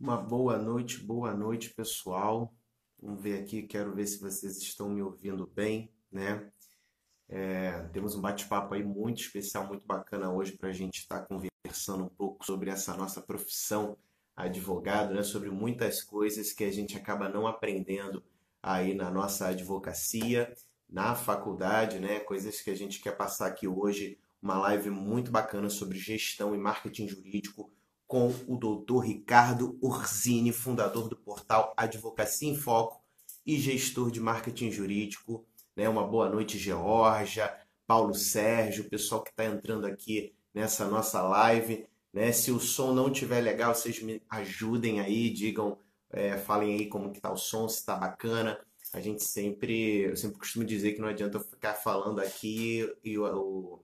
Uma boa noite, boa noite, pessoal. Vamos ver aqui, quero ver se vocês estão me ouvindo bem, né? É, temos um bate-papo aí muito especial, muito bacana hoje para a gente estar tá conversando um pouco sobre essa nossa profissão advogado, né? Sobre muitas coisas que a gente acaba não aprendendo aí na nossa advocacia, na faculdade, né? Coisas que a gente quer passar aqui hoje, uma live muito bacana sobre gestão e marketing jurídico com o doutor Ricardo Urzini, fundador do portal Advocacia em Foco e gestor de marketing jurídico. Né? Uma boa noite, Georgia, Paulo Sérgio, o pessoal que está entrando aqui nessa nossa live. Né? Se o som não estiver legal, vocês me ajudem aí, digam, é, falem aí como que tá o som, se está bacana. A gente sempre, eu sempre costumo dizer que não adianta eu ficar falando aqui e o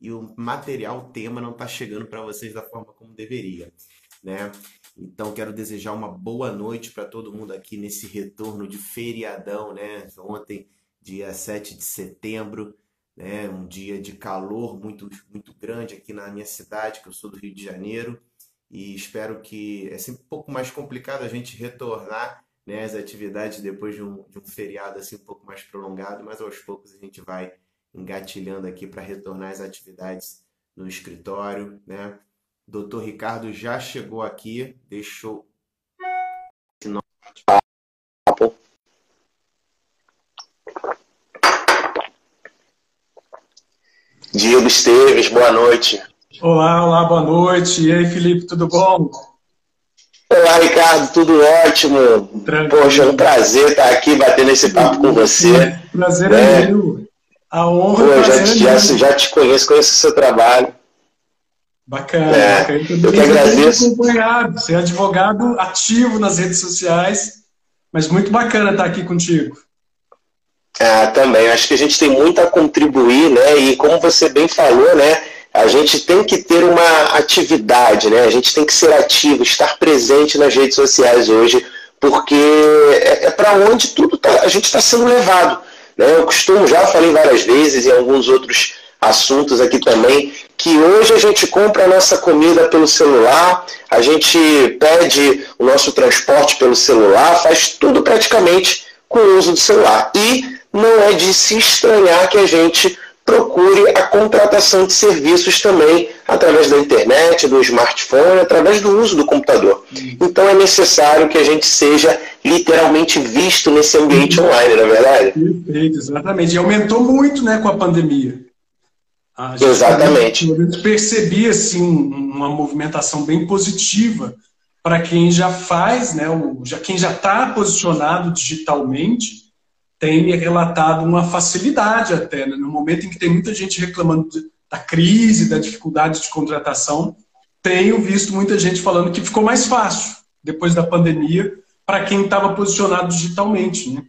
e o material, o tema não está chegando para vocês da forma como deveria, né? Então quero desejar uma boa noite para todo mundo aqui nesse retorno de feriadão, né? Ontem, dia 7 de setembro, né? Um dia de calor muito muito grande aqui na minha cidade, que eu sou do Rio de Janeiro, e espero que é sempre um pouco mais complicado a gente retornar né, as atividades depois de um, de um feriado assim um pouco mais prolongado, mas aos poucos a gente vai engatilhando aqui para retornar às atividades no escritório, né? Doutor Ricardo já chegou aqui, deixou Diego Esteves, boa noite. Olá, olá, boa noite. E aí, Felipe, tudo bom? Olá, Ricardo, tudo ótimo. Tranquilo. Poxa, é um prazer estar aqui batendo esse papo com você. Prazer é, é meu. A honra Pô, já, te, já, já, te conheço, conheço o seu trabalho. Bacana, é, bacana. Eu, eu que agradeço. Acompanhado. Você é advogado ativo nas redes sociais, mas muito bacana estar aqui contigo. Ah, também. Acho que a gente tem muito a contribuir, né? E como você bem falou, né? A gente tem que ter uma atividade, né? A gente tem que ser ativo, estar presente nas redes sociais hoje, porque é, é para onde tudo tá, a gente está sendo levado. Né? Eu costumo, já falei várias vezes em alguns outros assuntos aqui também, que hoje a gente compra a nossa comida pelo celular, a gente pede o nosso transporte pelo celular, faz tudo praticamente com o uso do celular. E não é de se estranhar que a gente procure a contratação de serviços também através da internet, do smartphone, através do uso do computador. Então é necessário que a gente seja literalmente visto nesse ambiente online, não é verdade? Perfeito, exatamente. E aumentou muito né, com a pandemia. A exatamente. gente percebia assim, uma movimentação bem positiva para quem já faz, né, o, já, quem já está posicionado digitalmente tem relatado uma facilidade até, né? no momento em que tem muita gente reclamando da crise, da dificuldade de contratação, tenho visto muita gente falando que ficou mais fácil depois da pandemia para quem estava posicionado digitalmente, né?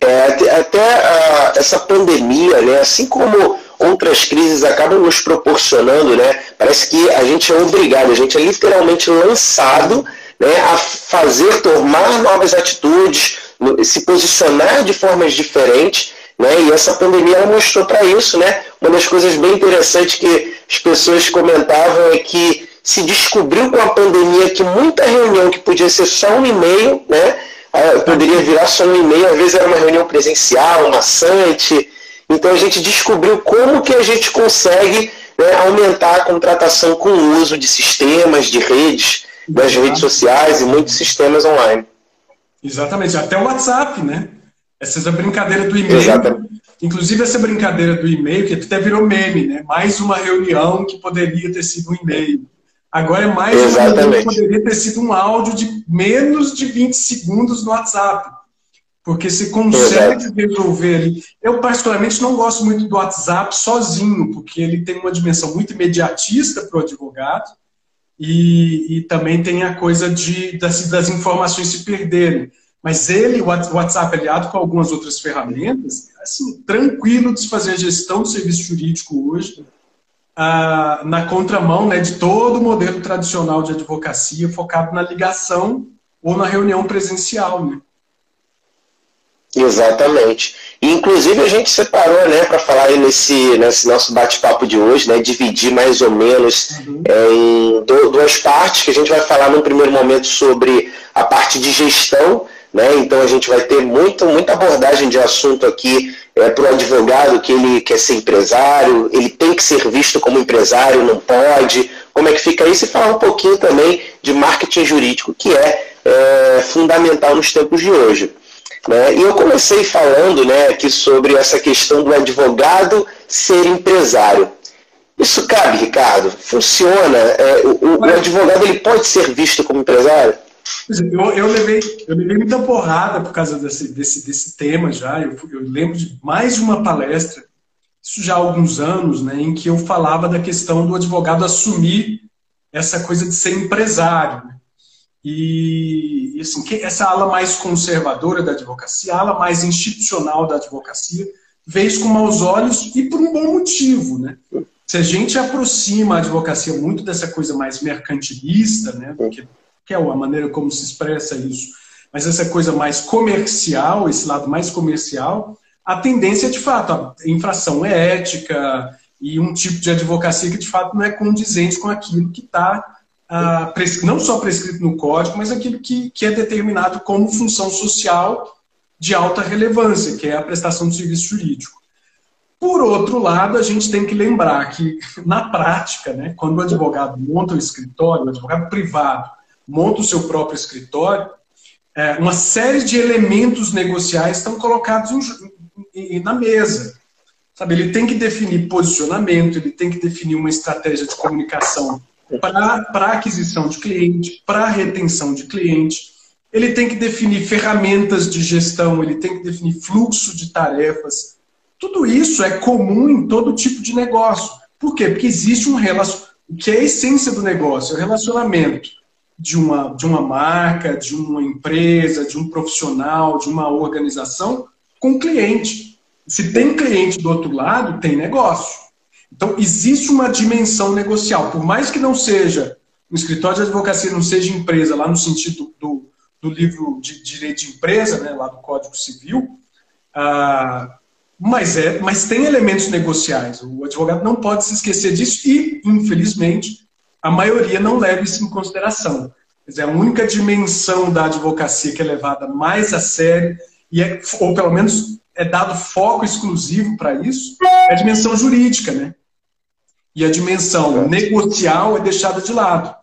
É, até a, essa pandemia, né, assim como outras crises acabam nos proporcionando, né, parece que a gente é obrigado, a gente é literalmente lançado né, a fazer, tomar novas atitudes, se posicionar de formas diferentes, né? E essa pandemia ela mostrou para isso, né? Uma das coisas bem interessantes que as pessoas comentavam é que se descobriu com a pandemia que muita reunião que podia ser só um e-mail, né? Ah, poderia virar só um e-mail, às vezes era uma reunião presencial, maçante. Então a gente descobriu como que a gente consegue né, aumentar a contratação com o uso de sistemas, de redes, das redes sociais e muitos sistemas online. Exatamente, até o WhatsApp, né? Essa brincadeira do e-mail. Inclusive essa brincadeira do e-mail, que até virou meme, né? Mais uma reunião que poderia ter sido um e-mail. Agora é mais Exatamente. uma reunião que poderia ter sido um áudio de menos de 20 segundos no WhatsApp. Porque você consegue Exato. resolver ali. Eu, particularmente, não gosto muito do WhatsApp sozinho, porque ele tem uma dimensão muito imediatista para o advogado e, e também tem a coisa de, das, das informações se perderem. Mas ele, o WhatsApp aliado com algumas outras ferramentas, é assim, tranquilo de se fazer a gestão do serviço jurídico hoje, ah, na contramão né, de todo o modelo tradicional de advocacia focado na ligação ou na reunião presencial. Né? Exatamente. E, inclusive a gente separou, né, para falar aí nesse, nesse nosso bate-papo de hoje, né, dividir mais ou menos uhum. é, em duas partes, que a gente vai falar num primeiro momento sobre a parte de gestão, né, então a gente vai ter muito, muita abordagem de assunto aqui é, para o advogado que ele quer ser empresário, ele tem que ser visto como empresário, não pode, como é que fica isso, e falar um pouquinho também de marketing jurídico, que é, é fundamental nos tempos de hoje. Né? E eu comecei falando né, aqui sobre essa questão do advogado ser empresário. Isso cabe, Ricardo? Funciona? É, o, o, advogado ele pode ser visto como empresário? Eu, eu, levei, eu levei muita porrada por causa desse, desse, desse tema já. Eu, eu lembro de mais de uma palestra, isso já há alguns anos, né, em que eu falava da questão do advogado assumir essa coisa de ser empresário. Né? E, assim, essa ala mais conservadora da advocacia, a ala mais institucional da advocacia, isso com maus olhos e por um bom motivo, né? Se a gente aproxima a advocacia muito dessa coisa mais mercantilista, né, que é a maneira como se expressa isso, mas essa coisa mais comercial, esse lado mais comercial, a tendência, de fato, a infração é ética e um tipo de advocacia que, de fato, não é condizente com aquilo que está ah, não só prescrito no código, mas aquilo que, que é determinado como função social de alta relevância, que é a prestação de serviço jurídico. Por outro lado, a gente tem que lembrar que, na prática, né, quando o advogado monta o escritório, o advogado privado monta o seu próprio escritório, é, uma série de elementos negociais estão colocados em, em, na mesa. Sabe, ele tem que definir posicionamento, ele tem que definir uma estratégia de comunicação para aquisição de cliente, para retenção de cliente. Ele tem que definir ferramentas de gestão, ele tem que definir fluxo de tarefas. Tudo isso é comum em todo tipo de negócio. Por quê? Porque existe um relacionamento. O que é a essência do negócio? É o relacionamento de uma, de uma marca, de uma empresa, de um profissional, de uma organização com cliente. Se tem cliente do outro lado, tem negócio. Então, existe uma dimensão negocial. Por mais que não seja, o escritório de advocacia não seja empresa, lá no sentido do, do livro de direito de empresa, né, lá do Código Civil, ah, mas, é, mas tem elementos negociais. O advogado não pode se esquecer disso e, infelizmente, a maioria não leva isso em consideração. Quer dizer, a única dimensão da advocacia que é levada mais a sério, e é, ou pelo menos é dado foco exclusivo para isso, é a dimensão jurídica, né? E a dimensão negocial é deixada de lado.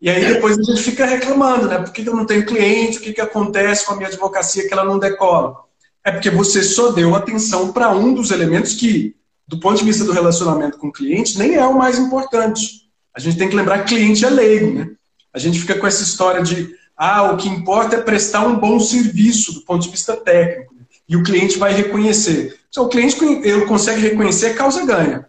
E aí depois a gente fica reclamando, né? Por que eu não tenho cliente? O que, que acontece com a minha advocacia que ela não decola? É porque você só deu atenção para um dos elementos que, do ponto de vista do relacionamento com o cliente, nem é o mais importante. A gente tem que lembrar que cliente é leigo, né? A gente fica com essa história de, ah, o que importa é prestar um bom serviço do ponto de vista técnico. E o cliente vai reconhecer. Se o cliente ele consegue reconhecer, a causa ganha.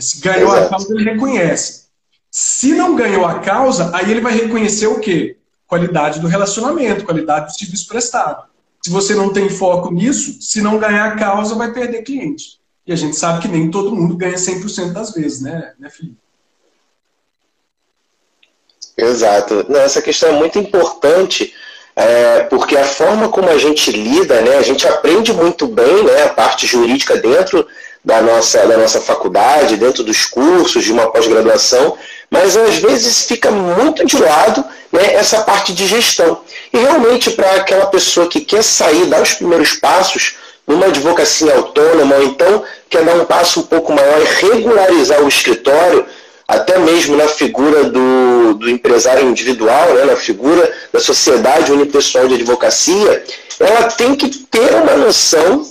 Se ganhou a causa, ele reconhece. Se não ganhou a causa, aí ele vai reconhecer o quê? Qualidade do relacionamento, qualidade do serviço prestado. Se você não tem foco nisso, se não ganhar a causa, vai perder cliente. E a gente sabe que nem todo mundo ganha 100% das vezes, né, né Felipe? Exato. Não, essa questão é muito importante, é, porque a forma como a gente lida, né, a gente aprende muito bem né, a parte jurídica dentro da nossa, da nossa faculdade, dentro dos cursos de uma pós-graduação, mas às vezes fica muito de lado né, essa parte de gestão. E realmente, para aquela pessoa que quer sair, dar os primeiros passos numa advocacia autônoma, ou então quer dar um passo um pouco maior e regularizar o escritório, até mesmo na figura do, do empresário individual, né, na figura da sociedade unipessoal de advocacia, ela tem que ter uma noção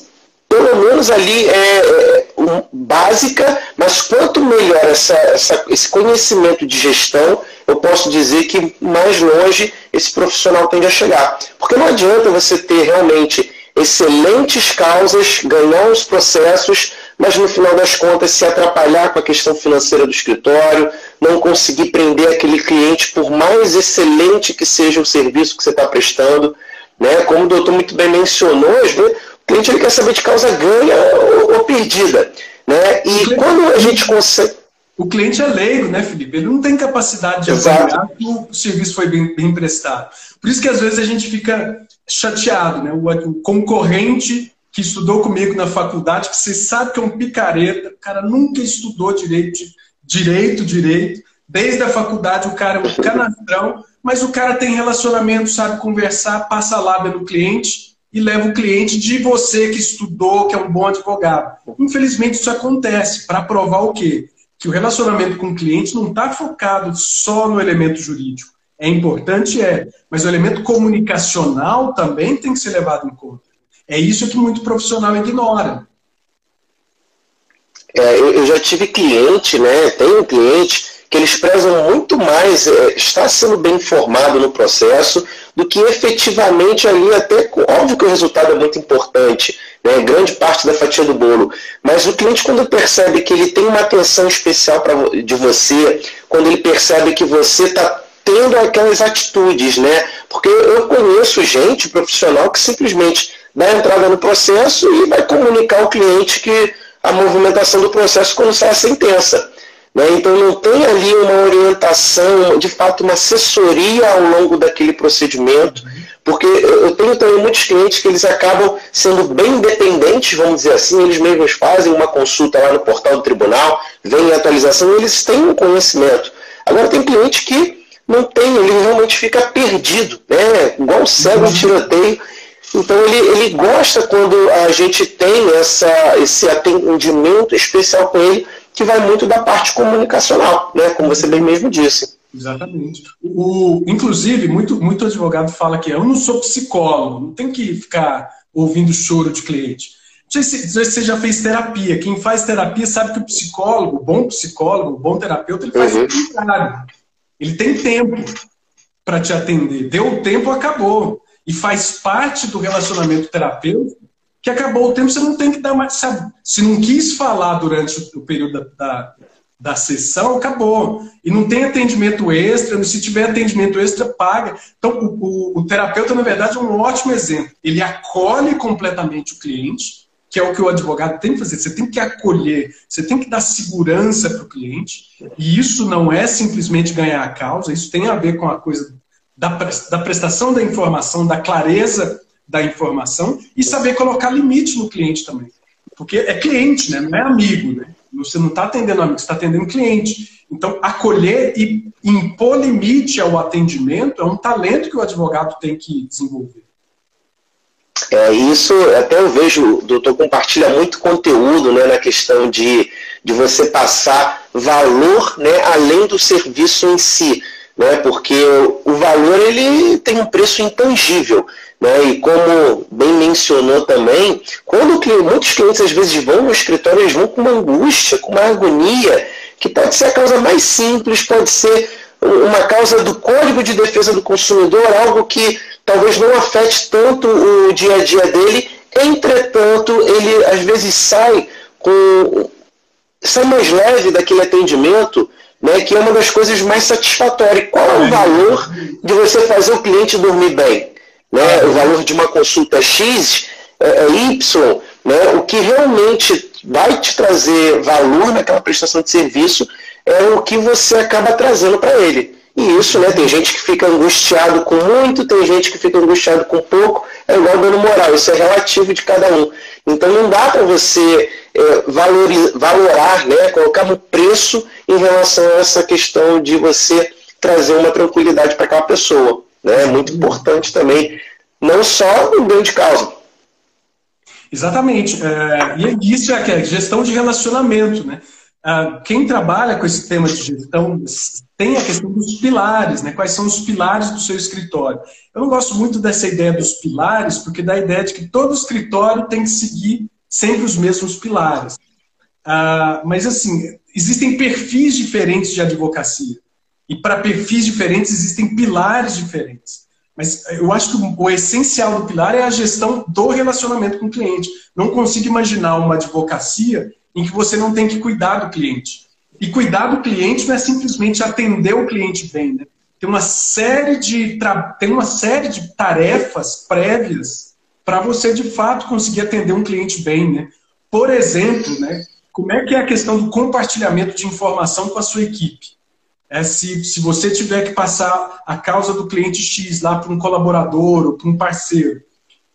pelo menos ali é, é um, básica, mas quanto melhor essa, essa, esse conhecimento de gestão, eu posso dizer que mais longe esse profissional tende a chegar. Porque não adianta você ter realmente excelentes causas, ganhar os processos, mas no final das contas se atrapalhar com a questão financeira do escritório, não conseguir prender aquele cliente, por mais excelente que seja o serviço que você está prestando. Né? Como o doutor muito bem mencionou, às vezes, o cliente ele quer saber de causa ganha ou, ou perdida. Né? E quando a gente consegue. o cliente é leigo, né, Felipe? Ele não tem capacidade de avaliar que o serviço foi bem, bem, prestado. Por isso que às vezes a gente fica chateado, né? O, o, concorrente que estudou comigo na faculdade, que você sabe que é um picareta, o cara nunca estudou direito, direito, direito. Desde a faculdade o cara é um canastrão, mas o cara tem relacionamento, sabe conversar, passa lábia no cliente e leva o cliente de você que estudou, que é um bom advogado. Infelizmente isso acontece para provar o quê? Que o relacionamento com o cliente não está focado só no elemento jurídico. É importante, é, mas o elemento comunicacional também tem que ser levado em conta. É isso que muito profissional ignora. É, eu, já tive cliente, né? Tenho cliente que eles prezam muito mais é, estar sendo bem informado no processo do que efetivamente ali, até óbvio que o resultado é muito importante, né, grande parte da fatia do bolo, mas o cliente quando percebe que ele tem uma atenção especial pra, de você, quando ele percebe que você está tendo aquelas atitudes, né, porque eu conheço gente profissional que simplesmente dá entrada no processo e vai comunicar ao cliente que a movimentação do processo quando sai a sentença. Né? Então não tem ali uma orientação, de fato, uma assessoria ao longo daquele procedimento, porque eu tenho também muitos clientes que eles acabam sendo bem independentes, vamos dizer assim, eles mesmos fazem uma consulta lá no portal do tribunal, vem a atualização, eles têm um conhecimento. Agora tem cliente que não tem, ele realmente fica perdido, né? igual cego em tiroteio. Então ele, ele gosta quando a gente tem essa, esse atendimento especial com ele, que vai muito da parte comunicacional, né? Como você bem mesmo disse. Exatamente. O, inclusive, muito, muito advogado fala que eu não sou psicólogo, não tem que ficar ouvindo choro de cliente. Não sei, se, não sei se você já fez terapia. Quem faz terapia sabe que o psicólogo, o bom psicólogo, o bom terapeuta, ele faz uhum. o contrário. Ele tem tempo para te atender. Deu o tempo, acabou. E faz parte do relacionamento terapêutico que acabou o tempo, você não tem que dar mais. Sabe? Se não quis falar durante o período da, da, da sessão, acabou. E não tem atendimento extra, se tiver atendimento extra, paga. Então, o, o, o terapeuta, na verdade, é um ótimo exemplo. Ele acolhe completamente o cliente, que é o que o advogado tem que fazer. Você tem que acolher, você tem que dar segurança para o cliente. E isso não é simplesmente ganhar a causa, isso tem a ver com a coisa da, prestação da informação, da clareza da informação e saber colocar limite no cliente também. Porque é cliente, né? não é amigo. Né? Você não está atendendo amigo, você está atendendo cliente. Então, acolher e impor limite ao atendimento é um talento que o advogado tem que desenvolver. É, isso até eu vejo, o doutor compartilha muito conteúdo né, na questão de, de você passar valor né, além do serviço em si. Né, porque o valor ele tem um preço intangível. Né? E como bem mencionou também, quando muitos clientes às vezes vão no escritório, eles vão com uma angústia, com uma agonia, que pode ser a causa mais simples, pode ser uma causa do Código de Defesa do Consumidor, algo que talvez não afete tanto o dia a dia dele, entretanto, ele às vezes sai com sai mais leve daquele atendimento, né, que é uma das coisas mais satisfatórias. Qual é o valor de você fazer o cliente dormir bem? né, o valor de uma consulta X é, é Y, né, o que realmente vai te trazer valor naquela prestação de serviço é o que você acaba trazendo para ele. E isso, né, tem gente que fica angustiado com muito, tem gente que fica angustiado com pouco, é igual dano moral, isso é relativo de cada um. Então não dá para você é, valorizar, valorar, né, colocar no preço em relação a essa questão de você trazer uma tranquilidade para aquela pessoa. Né? É muito importante também, não só no ganho de causa. Exatamente. É, e isso é a gestão de relacionamento. Né? Ah, quem trabalha com esse tema de gestão tem a questão dos pilares, né? quais são os pilares do seu escritório. Eu não gosto muito dessa ideia dos pilares, porque dá a ideia de que todo escritório tem que seguir sempre os mesmos pilares. Ah, mas, assim, existem perfis diferentes de advocacia. E para perfis diferentes existem pilares diferentes. Mas eu acho que o essencial do pilar é a gestão do relacionamento com o cliente. Não consigo imaginar uma advocacia em que você não tem que cuidar do cliente. E cuidar do cliente não é simplesmente atender o cliente bem. Né? Tem, uma série de tem uma série de tarefas prévias para você, de fato, conseguir atender um cliente bem. Né? Por exemplo, né, como é que é a questão do compartilhamento de informação com a sua equipe? É se, se você tiver que passar a causa do cliente X lá para um colaborador ou para um parceiro,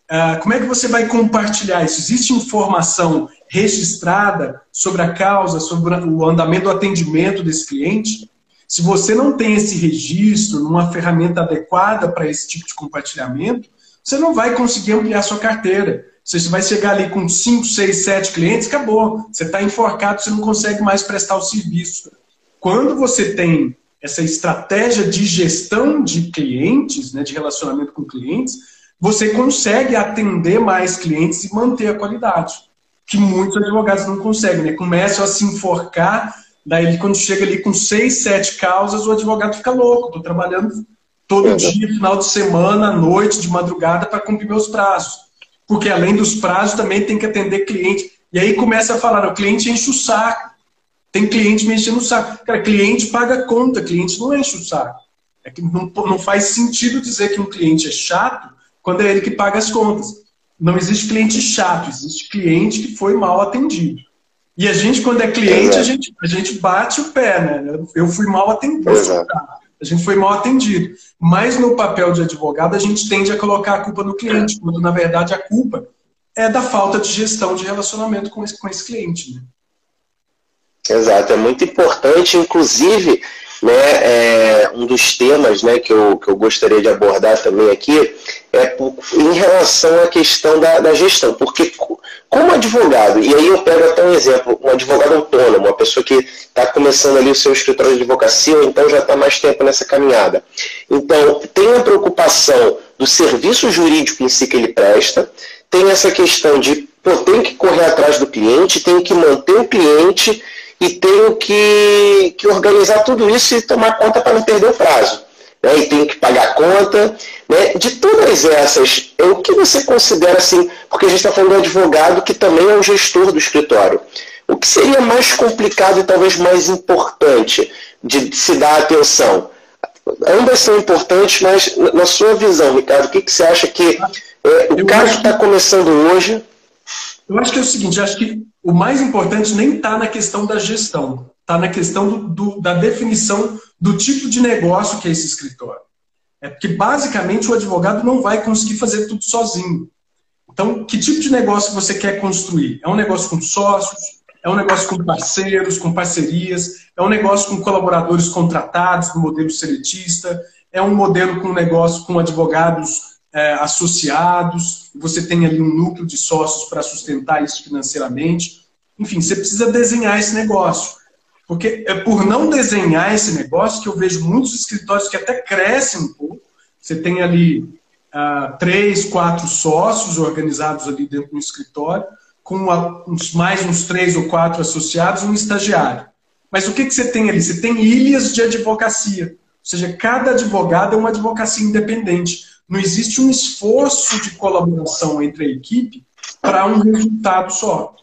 uh, como é que você vai compartilhar isso? Existe informação registrada sobre a causa, sobre o andamento do atendimento desse cliente? Se você não tem esse registro numa ferramenta adequada para esse tipo de compartilhamento, você não vai conseguir ampliar sua carteira. Você vai chegar ali com 5, 6, 7 clientes, acabou. Você está enforcado, você não consegue mais prestar o serviço. Quando você tem essa estratégia de gestão de clientes, né, de relacionamento com clientes, você consegue atender mais clientes e manter a qualidade, que muitos advogados não conseguem, né? Começam a se enforcar, daí quando chega ali com seis, sete causas, o advogado fica louco, estou trabalhando todo dia, final de semana, à noite, de madrugada, para cumprir meus prazos porque além dos prazos também tem que atender cliente. E aí começa a falar, o cliente enche o saco. Tem cliente me enchendo o saco. Cara, cliente paga conta, cliente não enche o saco. É que não, não faz sentido dizer que um cliente é chato quando é ele que paga as contas. Não existe cliente chato, existe cliente que foi mal atendido. E a gente, quando é cliente, a gente, a gente bate o pé, né? Eu fui mal atendido. A gente foi mal atendido. Mas no papel de advogado, a gente tende a colocar a culpa no cliente, quando na verdade a culpa é da falta de gestão de relacionamento com esse, com esse cliente. Né? Exato, é muito importante, inclusive, né, é, um dos temas né, que, eu, que eu gostaria de abordar também aqui é em relação à questão da, da gestão, porque como advogado, e aí eu pego até um exemplo, um advogado autônomo, uma pessoa que está começando ali o seu escritório de advocacia, ou então já está mais tempo nessa caminhada. Então, tem a preocupação do serviço jurídico em si que ele presta, tem essa questão de, tem que correr atrás do cliente, tem que manter o cliente e tenho que, que organizar tudo isso e tomar conta para não perder o prazo. Né? E tenho que pagar a conta. Né? De todas essas, é o que você considera assim, porque a gente está falando de um advogado que também é o gestor do escritório. O que seria mais complicado e talvez mais importante de se dar atenção? Ambas são importantes, mas na sua visão, Ricardo, o que, que você acha que é, o cara que está começando hoje. Eu acho que é o seguinte, acho que o mais importante nem está na questão da gestão, está na questão do, do, da definição do tipo de negócio que é esse escritório. É porque, basicamente, o advogado não vai conseguir fazer tudo sozinho. Então, que tipo de negócio você quer construir? É um negócio com sócios? É um negócio com parceiros, com parcerias? É um negócio com colaboradores contratados no modelo seletista? É um modelo com negócio com advogados é, associados, você tem ali um núcleo de sócios para sustentar isso financeiramente. Enfim, você precisa desenhar esse negócio. Porque é por não desenhar esse negócio que eu vejo muitos escritórios que até crescem um pouco. Você tem ali uh, três, quatro sócios organizados ali dentro do escritório, com uns, mais uns três ou quatro associados e um estagiário. Mas o que, que você tem ali? Você tem ilhas de advocacia. Ou seja, cada advogado é uma advocacia independente. Não existe um esforço de colaboração entre a equipe para um resultado só.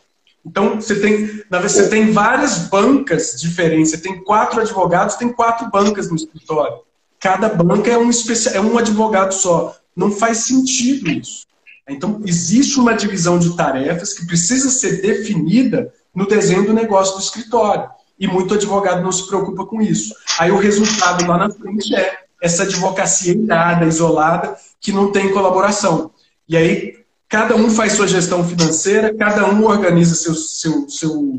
Então, você tem, você tem várias bancas diferentes. Você tem quatro advogados, tem quatro bancas no escritório. Cada banca é um, especial, é um advogado só. Não faz sentido isso. Então, existe uma divisão de tarefas que precisa ser definida no desenho do negócio do escritório. E muito advogado não se preocupa com isso. Aí o resultado lá na frente é essa advocacia irada, isolada, que não tem colaboração. E aí, cada um faz sua gestão financeira, cada um organiza seu, seu, seu,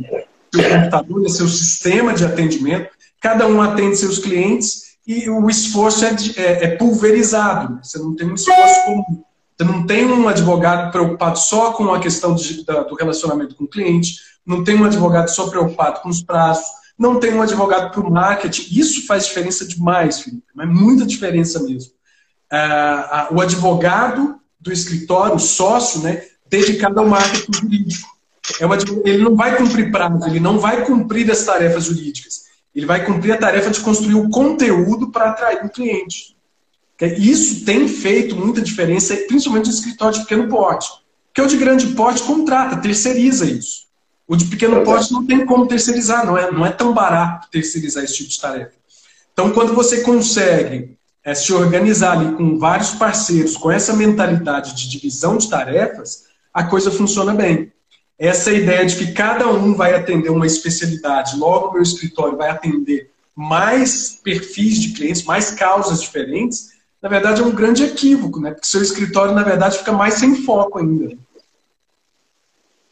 seu computador, né, seu sistema de atendimento, cada um atende seus clientes e o esforço é, é, é pulverizado. Você não tem um esforço comum. Você não tem um advogado preocupado só com a questão da, do relacionamento com o cliente, não tem um advogado só preocupado com os prazos, não tem um advogado para o marketing. Isso faz diferença demais, Felipe, mas muita diferença mesmo. Ah, o advogado do escritório, o sócio, né, dedicado ao marketing jurídico. É uma, ele não vai cumprir prazo, ele não vai cumprir as tarefas jurídicas. Ele vai cumprir a tarefa de construir o conteúdo para atrair o cliente. Isso tem feito muita diferença, principalmente no escritório de pequeno porte. Porque o de grande porte contrata, terceiriza isso. O de pequeno porte não tem como terceirizar, não é, não é tão barato terceirizar esse tipo de tarefa. Então, quando você consegue é, se organizar ali com vários parceiros, com essa mentalidade de divisão de tarefas, a coisa funciona bem. essa ideia de que cada um vai atender uma especialidade, logo o meu escritório vai atender mais perfis de clientes, mais causas diferentes, na verdade é um grande equívoco, né? Porque seu escritório, na verdade, fica mais sem foco ainda.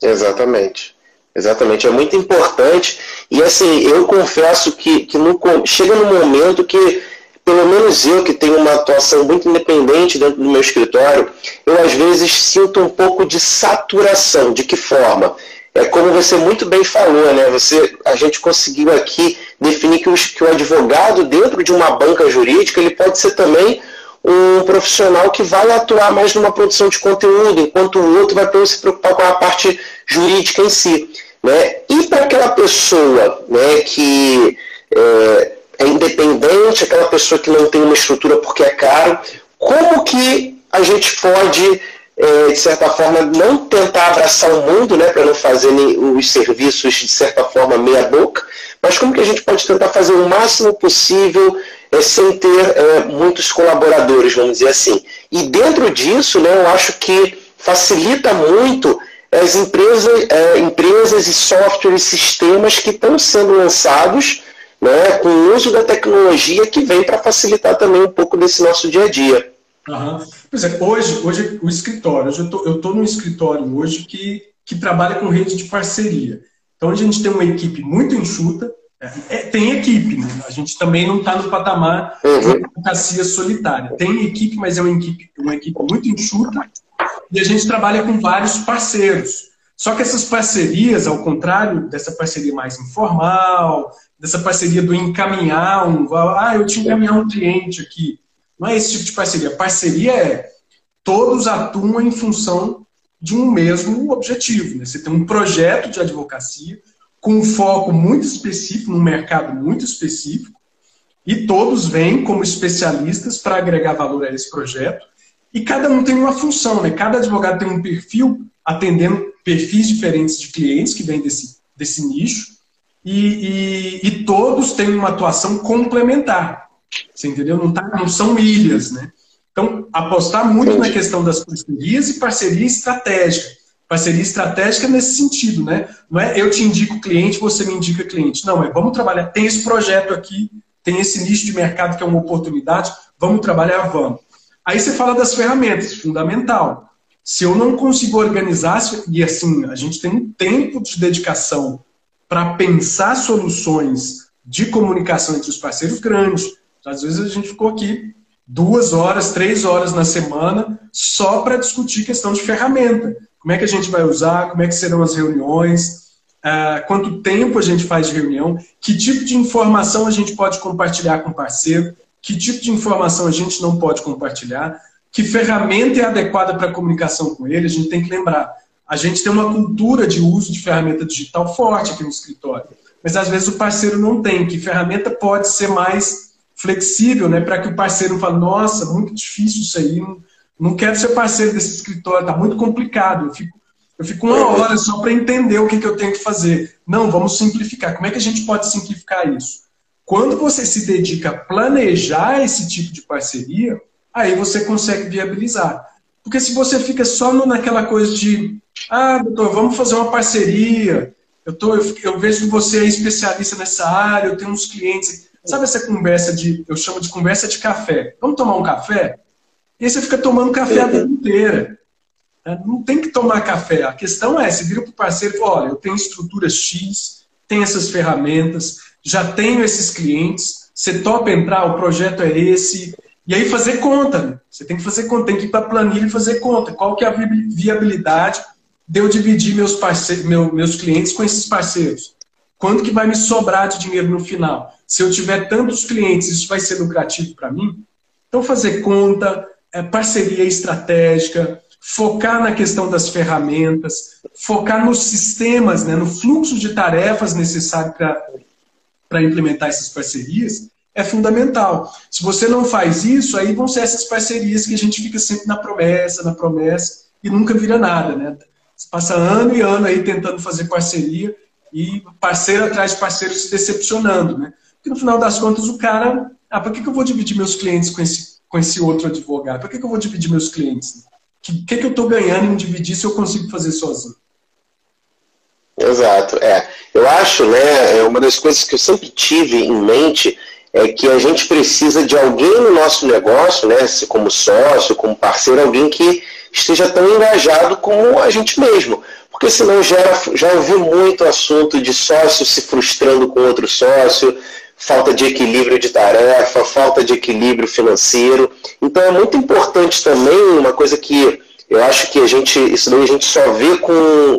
Exatamente. Exatamente. É muito importante. E assim, eu confesso que, que no, chega no momento que, pelo menos eu que tenho uma atuação muito independente dentro do meu escritório, eu às vezes sinto um pouco de saturação. De que forma? É como você muito bem falou, né? Você, a gente conseguiu aqui definir que, que o advogado dentro de uma banca jurídica ele pode ser também um profissional que vai atuar mais numa produção de conteúdo, enquanto o outro vai se preocupar com a parte jurídica em si. Né? E para aquela pessoa né, que é, é independente, aquela pessoa que não tem uma estrutura porque é caro, como que a gente pode é, de certa forma, não tentar abraçar o mundo, né, para não fazer os serviços, de certa forma, meia boca, mas como que a gente pode tentar fazer o máximo possível é, sem ter é, muitos colaboradores, vamos dizer assim. E dentro disso, né, eu acho que facilita muito as empresas, é, empresas e softwares, sistemas que estão sendo lançados né, com o uso da tecnologia que vem para facilitar também um pouco desse nosso dia a dia. Uhum. Por exemplo, hoje, hoje o escritório, hoje eu estou num escritório hoje que, que trabalha com rede de parceria. Então, a gente tem uma equipe muito enxuta, é, tem equipe, né? a gente também não está no patamar de uma advocacia solitária. Tem equipe, mas é uma equipe, uma equipe muito enxuta e a gente trabalha com vários parceiros. Só que essas parcerias, ao contrário dessa parceria mais informal, dessa parceria do encaminhar um, ah, eu te encaminhar um cliente aqui, não é esse tipo de parceria. Parceria é todos atuam em função de um mesmo objetivo. Né? Você tem um projeto de advocacia com um foco muito específico, num mercado muito específico, e todos vêm como especialistas para agregar valor a esse projeto. E cada um tem uma função, né? Cada advogado tem um perfil atendendo perfis diferentes de clientes que vêm desse, desse nicho, e, e, e todos têm uma atuação complementar. Você entendeu? Não, tá, não são ilhas, né? Então, apostar muito na questão das parcerias e parceria estratégica. Parceria estratégica nesse sentido, né? Não é eu te indico cliente, você me indica cliente. Não, é vamos trabalhar. Tem esse projeto aqui, tem esse nicho de mercado que é uma oportunidade, vamos trabalhar, vamos. Aí você fala das ferramentas, fundamental. Se eu não consigo organizar, e assim, a gente tem um tempo de dedicação para pensar soluções de comunicação entre os parceiros grandes. Às vezes a gente ficou aqui duas horas, três horas na semana só para discutir questão de ferramenta. Como é que a gente vai usar, como é que serão as reuniões, uh, quanto tempo a gente faz de reunião, que tipo de informação a gente pode compartilhar com o parceiro, que tipo de informação a gente não pode compartilhar, que ferramenta é adequada para comunicação com ele. A gente tem que lembrar, a gente tem uma cultura de uso de ferramenta digital forte aqui no escritório, mas às vezes o parceiro não tem. Que ferramenta pode ser mais flexível, né, para que o parceiro fale, nossa, muito difícil isso aí, não, não quero ser parceiro desse escritório, tá muito complicado, eu fico, eu fico uma hora só para entender o que, que eu tenho que fazer. Não, vamos simplificar. Como é que a gente pode simplificar isso? Quando você se dedica a planejar esse tipo de parceria, aí você consegue viabilizar. Porque se você fica só naquela coisa de, ah, doutor, vamos fazer uma parceria, eu, tô, eu, eu vejo que você é especialista nessa área, eu tenho uns clientes. Sabe essa conversa de, eu chamo de conversa de café? Vamos tomar um café? E aí você fica tomando café a vida inteira. É, não tem que tomar café. A questão é, você vira para o parceiro e fala, olha, eu tenho estrutura X, tenho essas ferramentas, já tenho esses clientes, você topa entrar, o projeto é esse. E aí fazer conta. Né? Você tem que fazer conta, tem que ir para a planilha e fazer conta. Qual que é a viabilidade de eu dividir meus, parceiros, meus clientes com esses parceiros? Quanto que vai me sobrar de dinheiro no final? Se eu tiver tantos clientes, isso vai ser lucrativo para mim? Então, fazer conta, é, parceria estratégica, focar na questão das ferramentas, focar nos sistemas, né, no fluxo de tarefas necessário para implementar essas parcerias, é fundamental. Se você não faz isso, aí vão ser essas parcerias que a gente fica sempre na promessa, na promessa, e nunca vira nada. Né? Você passa ano e ano aí tentando fazer parceria e parceiro atrás de parceiro se decepcionando, né? Porque no final das contas o cara, ah, por que, que eu vou dividir meus clientes com esse, com esse outro advogado? Por que, que eu vou dividir meus clientes? O que, que, que eu estou ganhando em dividir se eu consigo fazer sozinho? Exato, é. Eu acho, né, é uma das coisas que eu sempre tive em mente é que a gente precisa de alguém no nosso negócio, né, como sócio, como parceiro, alguém que esteja tão engajado como a gente mesmo. Porque senão gera, já ouvi muito assunto de sócio se frustrando com outro sócio, falta de equilíbrio de tarefa, falta de equilíbrio financeiro. Então é muito importante também uma coisa que eu acho que a gente, isso daí a gente só vê com,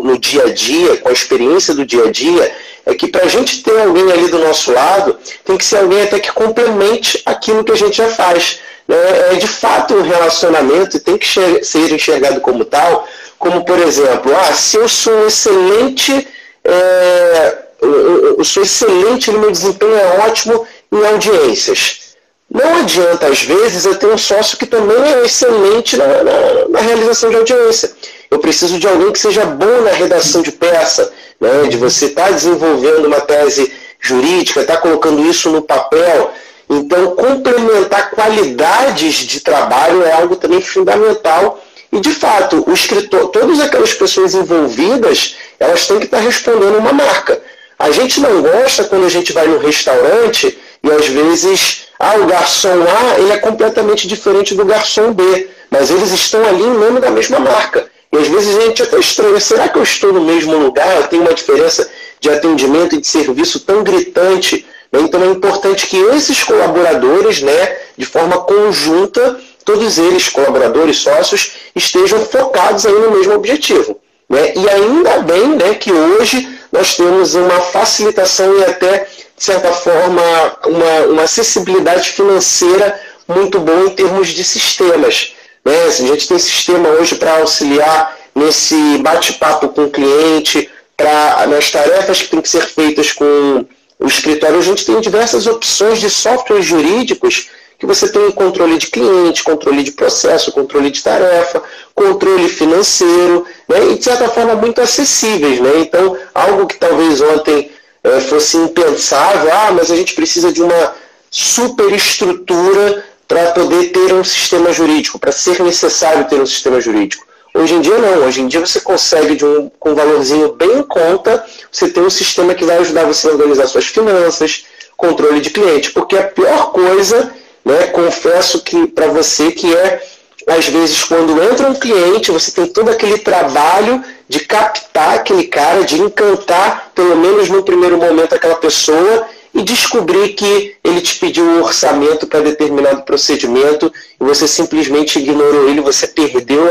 no dia a dia, com a experiência do dia a dia, é que para a gente ter alguém ali do nosso lado, tem que ser alguém até que complemente aquilo que a gente já faz. É, é de fato um relacionamento e tem que ser enxergado como tal, como por exemplo, ah, se eu sou um excelente, é, eu, eu sou excelente no meu desempenho, é ótimo em audiências. Não adianta, às vezes, eu ter um sócio que também é excelente na, na, na, realização de audiência. Eu preciso de alguém que seja bom na redação de peça, né? de você estar tá desenvolvendo uma tese jurídica, estar tá colocando isso no papel. Então, complementar qualidades de trabalho é algo também fundamental. E, de fato, o escritor, todas aquelas pessoas envolvidas, elas têm que estar tá respondendo uma marca. A gente não gosta quando a gente vai no restaurante e, às vezes, ah, o garçom A ele é completamente diferente do garçom B, mas eles estão ali em nome da mesma marca. E às vezes a gente até estranha, será que eu estou no mesmo lugar? Eu tenho uma diferença de atendimento e de serviço tão gritante. Né? Então é importante que esses colaboradores, né, de forma conjunta, todos eles, colaboradores, sócios, estejam focados aí no mesmo objetivo. Né? E ainda bem né, que hoje nós temos uma facilitação e até de certa forma, uma, uma acessibilidade financeira muito boa em termos de sistemas. Né? A gente tem sistema hoje para auxiliar nesse bate-papo com o cliente, para nas tarefas que têm que ser feitas com o escritório. A gente tem diversas opções de softwares jurídicos que você tem controle de cliente, controle de processo, controle de tarefa, controle financeiro, né? e de certa forma muito acessíveis. Né? Então, algo que talvez ontem é, fosse impensável, ah, mas a gente precisa de uma superestrutura para poder ter um sistema jurídico, para ser necessário ter um sistema jurídico. Hoje em dia não, hoje em dia você consegue um, com um valorzinho bem em conta, você ter um sistema que vai ajudar você a organizar suas finanças, controle de cliente, porque a pior coisa, né, confesso que para você que é às vezes quando entra um cliente, você tem todo aquele trabalho de captar aquele cara, de encantar, pelo menos no primeiro momento, aquela pessoa e descobrir que ele te pediu um orçamento para determinado procedimento e você simplesmente ignorou ele, você perdeu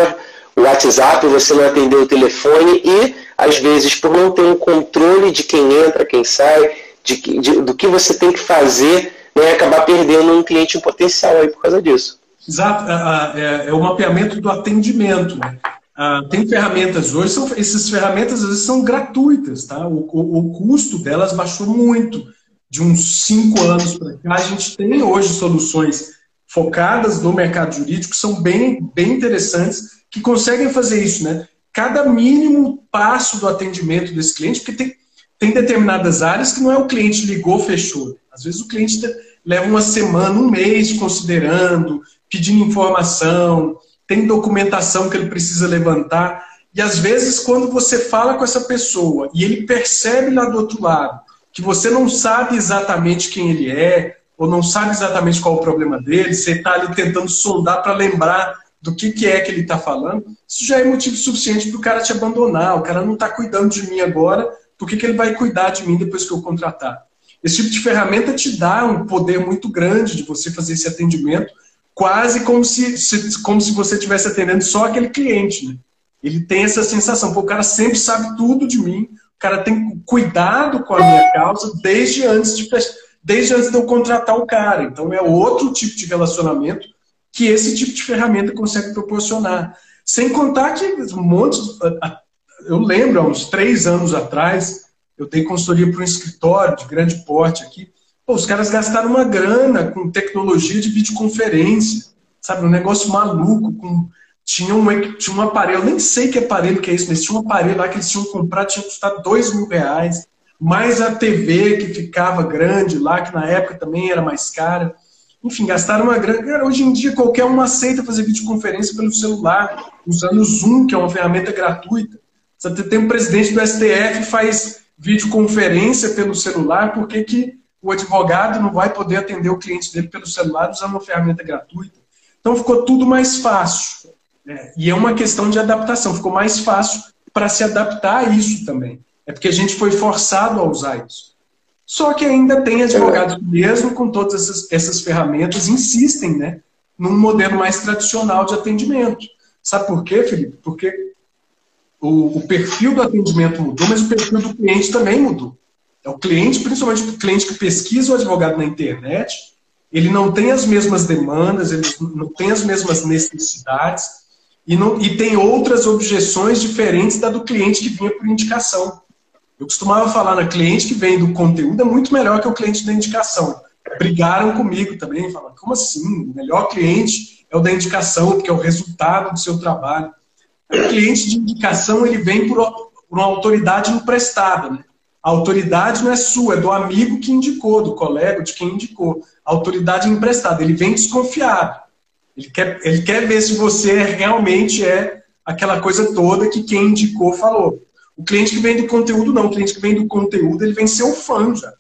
o WhatsApp, você não atendeu o telefone e, às vezes, por não ter um controle de quem entra, quem sai, de, de, do que você tem que fazer, né, acabar perdendo um cliente em potencial aí por causa disso. Exato, é, é, é o mapeamento do atendimento. Né? Ah, tem ferramentas hoje, são, essas ferramentas às vezes são gratuitas, tá? O, o, o custo delas baixou muito. De uns cinco anos para cá, a gente tem hoje soluções focadas no mercado jurídico, são bem, bem interessantes, que conseguem fazer isso, né? Cada mínimo passo do atendimento desse cliente, porque tem, tem determinadas áreas que não é o cliente ligou, fechou. Às vezes o cliente leva uma semana, um mês considerando, pedindo informação, tem documentação que ele precisa levantar. E às vezes, quando você fala com essa pessoa e ele percebe lá do outro lado que você não sabe exatamente quem ele é, ou não sabe exatamente qual é o problema dele, você está ali tentando sondar para lembrar do que, que é que ele está falando, isso já é motivo suficiente para o cara te abandonar. O cara não está cuidando de mim agora, por que, que ele vai cuidar de mim depois que eu contratar? Esse tipo de ferramenta te dá um poder muito grande de você fazer esse atendimento quase como se, se, como se você estivesse atendendo só aquele cliente. Né? Ele tem essa sensação, Pô, o cara sempre sabe tudo de mim, o cara tem cuidado com a minha causa desde antes de, desde antes de eu contratar o cara. Então é outro tipo de relacionamento que esse tipo de ferramenta consegue proporcionar. Sem contar que um monte. Eu lembro, há uns três anos atrás, eu dei consultoria para um escritório de grande porte aqui. Pô, os caras gastaram uma grana com tecnologia de videoconferência, sabe? Um negócio maluco. Com... Tinha, um, tinha um aparelho, nem sei que aparelho que é isso, mas tinha um aparelho lá que eles tinham comprado, tinha custado dois mil reais. Mais a TV que ficava grande lá, que na época também era mais cara. Enfim, gastaram uma grana. Hoje em dia, qualquer um aceita fazer videoconferência pelo celular, usando o Zoom, que é uma ferramenta gratuita. Você tem um presidente do STF faz videoconferência pelo celular, por que, que o advogado não vai poder atender o cliente dele pelo celular usando uma ferramenta gratuita? Então ficou tudo mais fácil. Né? E é uma questão de adaptação, ficou mais fácil para se adaptar a isso também. É porque a gente foi forçado a usar isso. Só que ainda tem advogados, mesmo com todas essas, essas ferramentas, insistem né, num modelo mais tradicional de atendimento. Sabe por quê, Felipe? Porque o, o, perfil do atendimento mudou, mas o perfil do cliente também mudou. É o cliente, principalmente o cliente que pesquisa o advogado na internet, ele não tem as mesmas demandas, ele não tem as mesmas necessidades e, não, e tem outras objeções diferentes da do cliente que vinha por indicação. Eu costumava falar na cliente que vem do conteúdo é muito melhor que o cliente da indicação. Brigaram comigo também, falando, como assim? O melhor cliente é o da indicação, porque é o resultado do seu trabalho. O cliente de indicação ele vem por, uma autoridade emprestada. Né? A autoridade não é sua, é do amigo que indicou, do colega, de quem indicou. A autoridade emprestada. Ele vem desconfiado. Ele quer, ele quer ver se você realmente é aquela coisa toda que quem indicou falou. O cliente que vem do conteúdo, não. O cliente que vem do conteúdo, ele vem ser um fã já.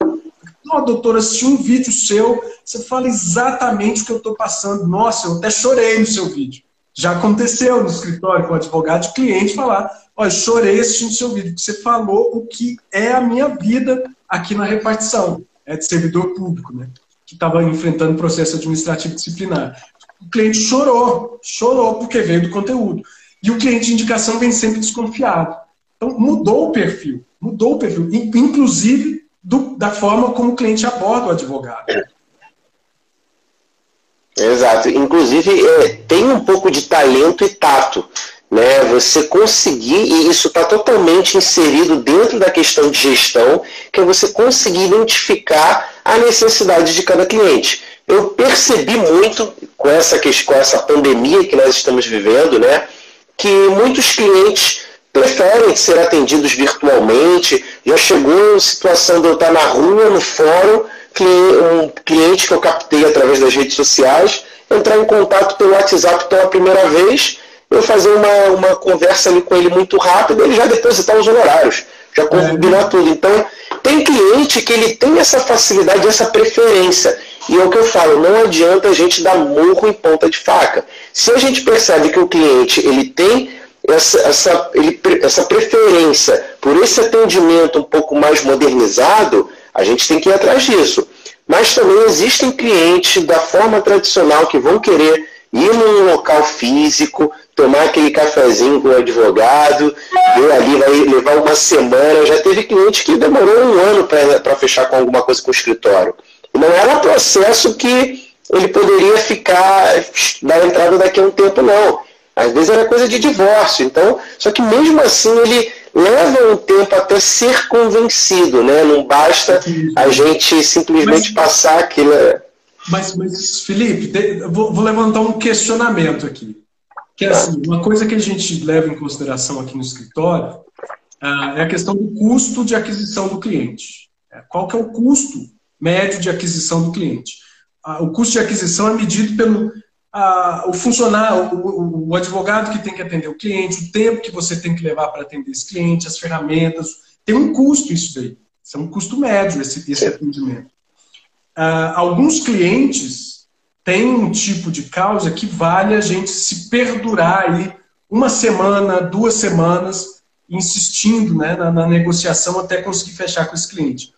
Não, doutora, assisti um vídeo seu, você fala exatamente o que eu estou passando. Nossa, eu até chorei no seu vídeo. Já aconteceu no escritório com o advogado de cliente falar, olha, chorei assistindo seu vídeo, você falou o que é a minha vida aqui na repartição, é de servidor público, né? Que estava enfrentando processo administrativo disciplinar. O cliente chorou, chorou porque veio do conteúdo. E o cliente de indicação vem sempre desconfiado. Então, mudou o perfil, mudou o perfil, inclusive do, da forma como o cliente aborda o advogado. Exato. Inclusive, é, tem um pouco de talento e tato. Né? Você conseguir, e isso está totalmente inserido dentro da questão de gestão, que é você conseguir identificar a necessidade de cada cliente. Eu percebi muito com essa, com essa pandemia que nós estamos vivendo, né, que muitos clientes preferem ser atendidos virtualmente. Já chegou a situação de eu estar na rua, no fórum, um cliente que eu captei através das redes sociais, entrar em contato pelo WhatsApp pela primeira vez, eu fazer uma, uma conversa ali com ele muito rápida, ele já depositar os honorários, já combinar é. tudo. Então, tem cliente que ele tem essa facilidade, essa preferência. E é o que eu falo, não adianta a gente dar murro em ponta de faca. Se a gente percebe que o cliente ele tem essa, essa, ele, essa preferência por esse atendimento um pouco mais modernizado, a gente tem que ir atrás disso. Mas também existem clientes da forma tradicional que vão querer ir num local físico, tomar aquele cafezinho com o advogado, eu ali vai levar uma semana. Já teve cliente que demorou um ano para fechar com alguma coisa com o escritório. Não era um processo que ele poderia ficar, dar entrada daqui a um tempo, não. Às vezes era coisa de divórcio. Então, só que mesmo assim ele leva um tempo até ser convencido, né? Não basta a gente simplesmente mas, passar aquilo. Mas, mas Felipe, vou, vou, levantar um questionamento aqui. Que é tá. assim, uma coisa que a gente leva em consideração aqui no escritório uh, é a questão do custo de aquisição do cliente. É, qual que é o custo médio de aquisição do cliente? Uh, o custo de aquisição é medido pelo a, o funcionário, o, o, advogado que tem que atender o cliente, o tempo que você tem que levar para atender esse cliente, as ferramentas. Tem um custo isso daí. Isso é um custo médio, esse, esse atendimento. Uh, alguns clientes têm um tipo de causa que vale a gente se perdurar aí uma semana, duas semanas, insistindo né, na, na negociação até conseguir fechar com esse cliente.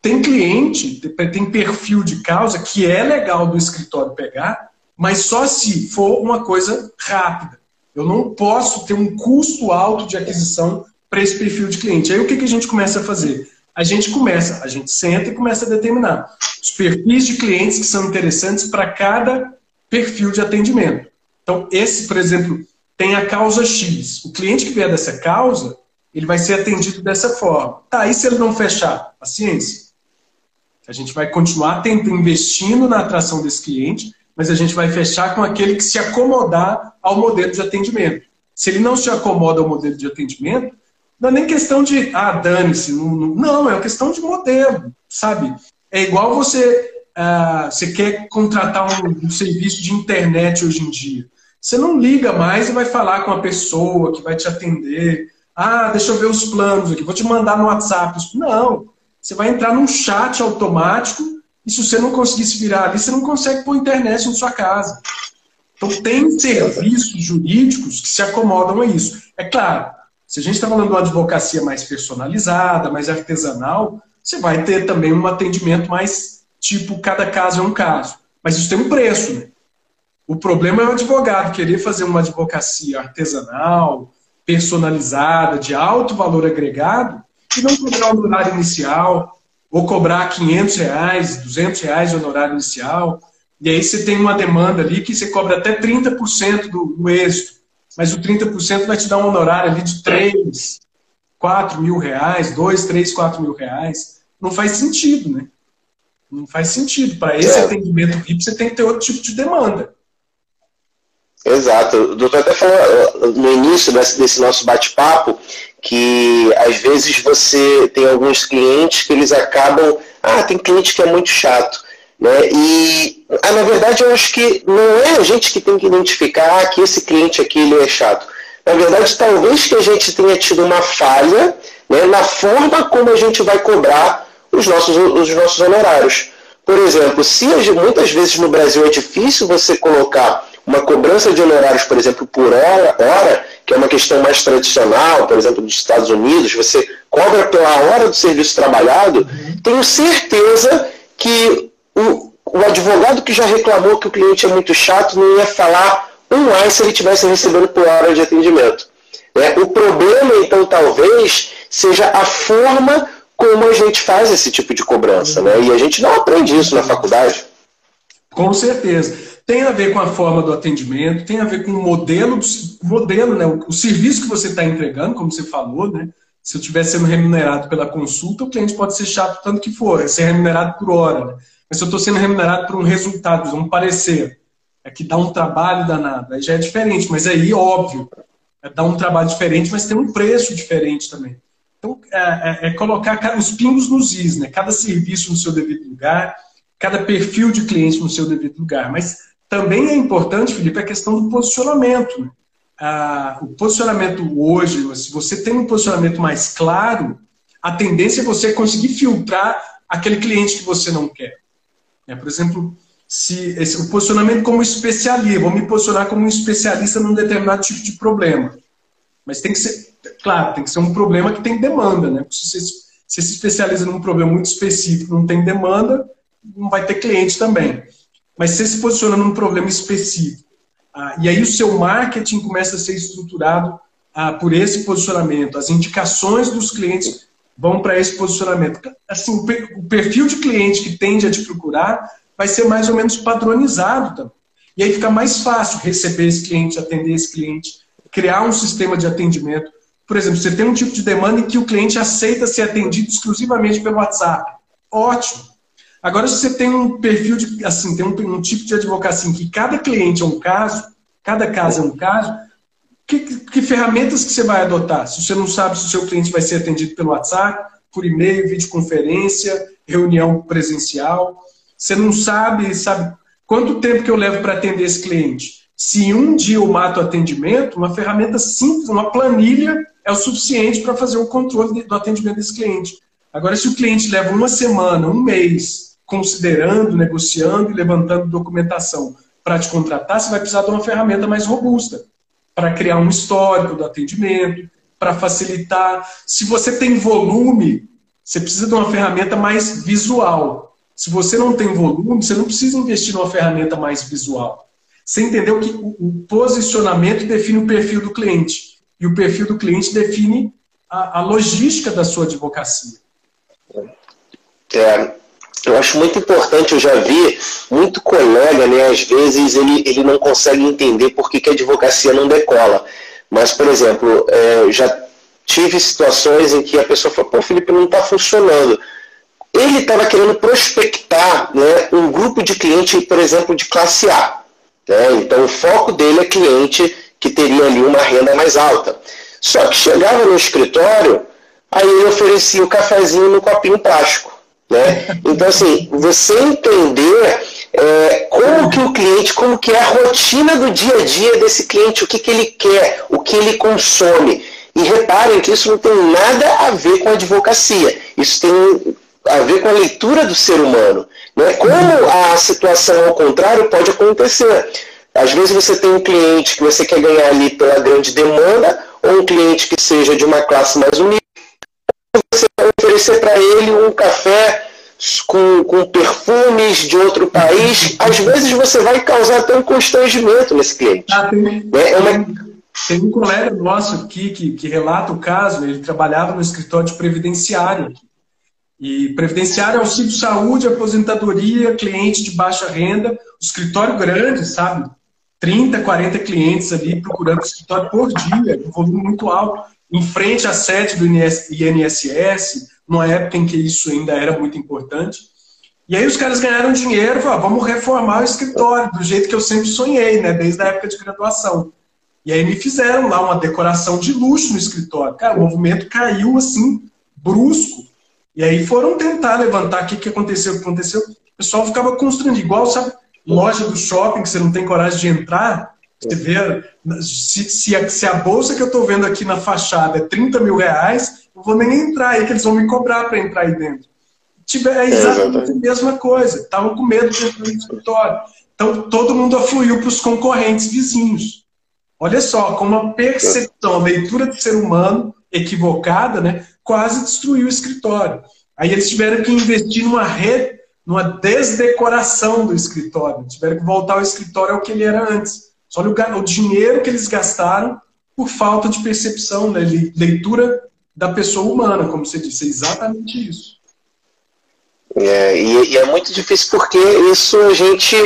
Tem cliente, tem perfil de causa que é legal do escritório pegar, mas só se for uma coisa rápida. Eu não posso ter um custo alto de aquisição para esse perfil de cliente. Aí o que, que a gente começa a fazer? A gente começa, a gente senta e começa a determinar os perfis de clientes que são interessantes para cada perfil de atendimento. Então, esse, por exemplo, tem a causa X. O cliente que vier dessa causa, ele vai ser atendido dessa forma. Tá, e se ele não fechar? Paciência. A gente vai continuar tentando, investindo na atração desse cliente mas a gente vai fechar com aquele que se acomodar ao modelo de atendimento. Se ele não se acomoda ao modelo de atendimento, não é nem questão de, ah, dane-se. Não, não, é uma questão de modelo, sabe? É igual você, ah, você quer contratar um, um serviço de internet hoje em dia. Você não liga mais e vai falar com a pessoa que vai te atender. Ah, deixa eu ver os planos aqui, vou te mandar no WhatsApp. Não, você vai entrar num chat automático e se você não conseguir se virar ali, você não consegue pôr internet na sua casa. Então tem serviços jurídicos que se acomodam a isso. É claro, se a gente está falando de uma advocacia mais personalizada, mais artesanal, você vai ter também um atendimento mais tipo, cada caso é um caso. Mas isso tem um preço, né? O problema é o advogado querer fazer uma advocacia artesanal, personalizada, de alto valor agregado, e não cobrar o honorário inicial, ou cobrar 500 reais, 200 reais de honorário inicial, e aí você tem uma demanda ali que você cobra até 30% do, do êxito mas o 30% vai te dar um honorário ali de 3, 4 mil reais, 2, 3, 4 mil reais. Não faz sentido, né? Não faz sentido. Para esse é. atendimento VIP, você tem que ter outro tipo de demanda. Exato. O doutor até falou no início desse, nosso bate-papo que às vezes você tem alguns clientes que eles acabam. Ah, tem cliente que é muito chato. Né? E, ah, na verdade, eu acho que não é a gente que tem que identificar ah, que esse cliente aqui ele é chato. Na verdade, talvez que a gente tenha tido uma falha né, na forma como a gente vai cobrar os nossos, os nossos honorários. Por exemplo, se muitas vezes no Brasil é difícil você colocar uma cobrança de honorários, por exemplo, por hora, hora, que é uma questão mais tradicional, por exemplo, dos Estados Unidos, você cobra pela hora do serviço trabalhado, tenho certeza que o, o advogado que já reclamou que o cliente é muito chato não ia falar um ai se ele tivesse recebendo por hora de atendimento. Né? O problema, então, talvez, seja a forma como a gente faz esse tipo de cobrança. Né? E a gente não aprende isso na faculdade. Com certeza. Tem a ver com a forma do atendimento, tem a ver com o modelo, modelo né? o, o serviço que você está entregando, como você falou, né? Se eu estiver sendo remunerado pela consulta, o cliente pode ser chato tanto que for, é ser remunerado por hora. Né? Mas se eu estou sendo remunerado por um resultado, um parecer, é que dá um trabalho danado, aí já é diferente, mas aí, óbvio, é dá um trabalho diferente, mas tem um preço diferente também. Então, é, é, é colocar os pingos nos is, né? Cada serviço no seu devido lugar, cada perfil de cliente no seu devido lugar. Mas também é importante, Felipe, a questão do posicionamento. Ah, o posicionamento hoje, se você tem um posicionamento mais claro, a tendência é você conseguir filtrar aquele cliente que você não quer. É, por exemplo, se esse, o posicionamento como especialista, vou me posicionar como um especialista num determinado tipo de problema. Mas tem que ser, claro, tem que ser um problema que tem demanda, né? Se você, se especializa num problema muito específico, não tem demanda, não vai ter cliente também. Mas você se posiciona num problema específico, ah, e aí o seu marketing começa a ser estruturado ah, por esse posicionamento, as indicações dos clientes vão para esse posicionamento. Assim, o perfil de cliente que tende a te procurar vai ser mais ou menos padronizado também. E aí fica mais fácil receber esse cliente, atender esse cliente, criar um sistema de atendimento. Por exemplo, você tem um tipo de demanda em que o cliente aceita ser atendido exclusivamente pelo WhatsApp. Ótimo. Agora, se você tem um perfil de, assim, tem um, um tipo de advocacia em que cada cliente é um caso, cada caso é um caso, que, que, ferramentas que você vai adotar? Se você não sabe se o seu cliente vai ser atendido pelo WhatsApp, por e-mail, videoconferência, reunião presencial. Você não sabe, sabe quanto tempo que eu levo para atender esse cliente. Se um dia eu mato o atendimento, uma ferramenta simples, uma planilha, é o suficiente para fazer o controle do atendimento desse cliente. Agora, se o cliente leva uma semana, um mês, considerando, negociando e levantando documentação para te contratar, você vai precisar de uma ferramenta mais robusta para criar um histórico do atendimento, para facilitar. Se você tem volume, você precisa de uma ferramenta mais visual. Se você não tem volume, você não precisa investir numa ferramenta mais visual. Você entendeu que o posicionamento define o perfil do cliente. E o perfil do cliente define a, a logística da sua advocacia. É, eu acho muito importante, eu já vi muito colega, né, às vezes ele, ele não consegue entender por que, que a advocacia não decola. Mas, por exemplo, é, já tive situações em que a pessoa falou, pô, Felipe, não está funcionando. Ele estava querendo prospectar né, um grupo de cliente, por exemplo, de classe A. Né? Então, o foco dele é cliente que teria ali uma renda mais alta. Só que chegava no escritório, aí ele oferecia o cafezinho no copinho plástico. Né? Então, assim, você entender é, como que o cliente, como que é a rotina do dia a dia desse cliente, o que, que ele quer, o que ele consome. E reparem que isso não tem nada a ver com a advocacia. Isso tem a ver com a leitura do ser humano. Né? Como a situação ao contrário pode acontecer. Às vezes você tem um cliente que você quer ganhar ali pela grande demanda, ou um cliente que seja de uma classe mais humilde, você vai oferecer para ele um café com, com perfumes de outro país, às vezes você vai causar até um constrangimento nesse cliente. Ah, tem, né? é uma... tem, um colega nosso aqui que, que relata o caso, ele trabalhava no escritório de previdenciário. E previdenciário, auxílio saúde, aposentadoria, cliente de baixa renda, escritório grande, sabe? 30, 40 clientes ali procurando escritório por dia, um volume muito alto, em frente à sede do INSS, numa época em que isso ainda era muito importante. E aí os caras ganharam dinheiro, falaram, vamos reformar o escritório, do jeito que eu sempre sonhei, né, desde a época de graduação. E aí me fizeram lá uma decoração de luxo no escritório. Cara, o movimento caiu assim, brusco. E aí foram tentar levantar o que, que aconteceu, o que aconteceu. O pessoal ficava constrangido, igual, sabe, loja do shopping que você não tem coragem de entrar. Você vê, se, se, a, se a bolsa que eu estou vendo aqui na fachada é 30 mil reais, não vou nem entrar aí, que eles vão me cobrar para entrar aí dentro. Tiver, é exatamente a mesma coisa. Estavam com medo de entrar no escritório. Então, todo mundo afluiu para os concorrentes vizinhos. Olha só, com uma percepção, a leitura do ser humano equivocada, né, quase destruiu o escritório. Aí eles tiveram que investir numa rede, numa desdecoração do escritório. Tiveram que voltar ao escritório ao que ele era antes. Só o, o dinheiro que eles gastaram por falta de percepção, né, leitura da pessoa humana, como você disse, é exatamente isso. É, e, e, é muito difícil porque isso a gente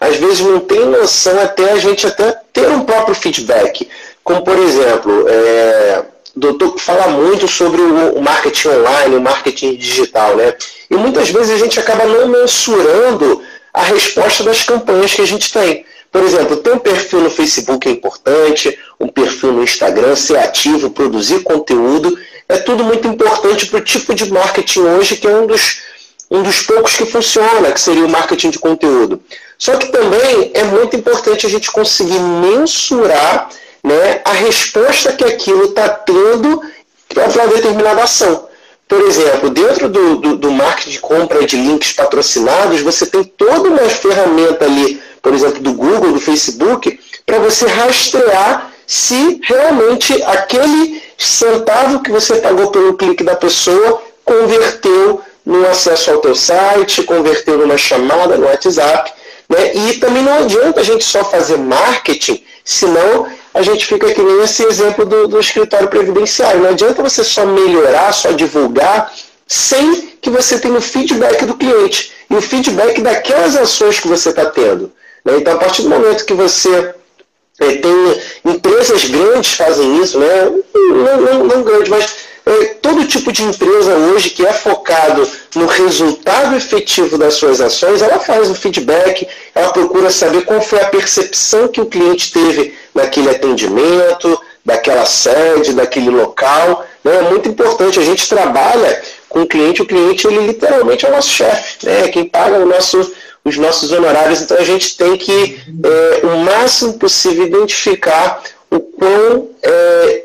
às vezes não tem noção até a gente até ter um próprio feedback. Como por exemplo, é, o doutor fala muito sobre o marketing online, o marketing digital, né? E muitas vezes a gente acaba não mensurando a resposta das campanhas que a gente tem. Por exemplo, ter um perfil no Facebook é importante, um perfil no Instagram, ser ativo, produzir conteúdo, é tudo muito importante para o tipo de marketing hoje, que é um dos, um dos poucos que funciona, que seria o marketing de conteúdo. Só que também é muito importante a gente conseguir mensurar né, a resposta que aquilo está tendo para uma determinada ação. Por exemplo, dentro do, do, do marketing de compra de links patrocinados, você tem toda uma ferramenta ali por exemplo, do Google, do Facebook, para você rastrear se realmente aquele centavo que você pagou pelo clique da pessoa converteu no acesso ao teu site, converteu numa chamada no WhatsApp. Né? E também não adianta a gente só fazer marketing, senão a gente fica que nem esse exemplo do, do escritório previdenciário. Não adianta você só melhorar, só divulgar, sem que você tenha o feedback do cliente. E o feedback daquelas ações que você está tendo. Né? Então, a partir do momento que você é, tem empresas grandes fazem isso, né? não, não, não grandes, mas todo tipo de empresa hoje que é focado no resultado efetivo das suas ações, ela faz o feedback, ela procura saber qual foi a percepção que o cliente teve naquele atendimento, daquela sede, daquele local. Né? É muito importante, a gente trabalha com o cliente, o cliente ele literalmente é o nosso chefe, né? quem paga o nosso os nossos honorários, então a gente tem que, é, o máximo possível, identificar o quão é,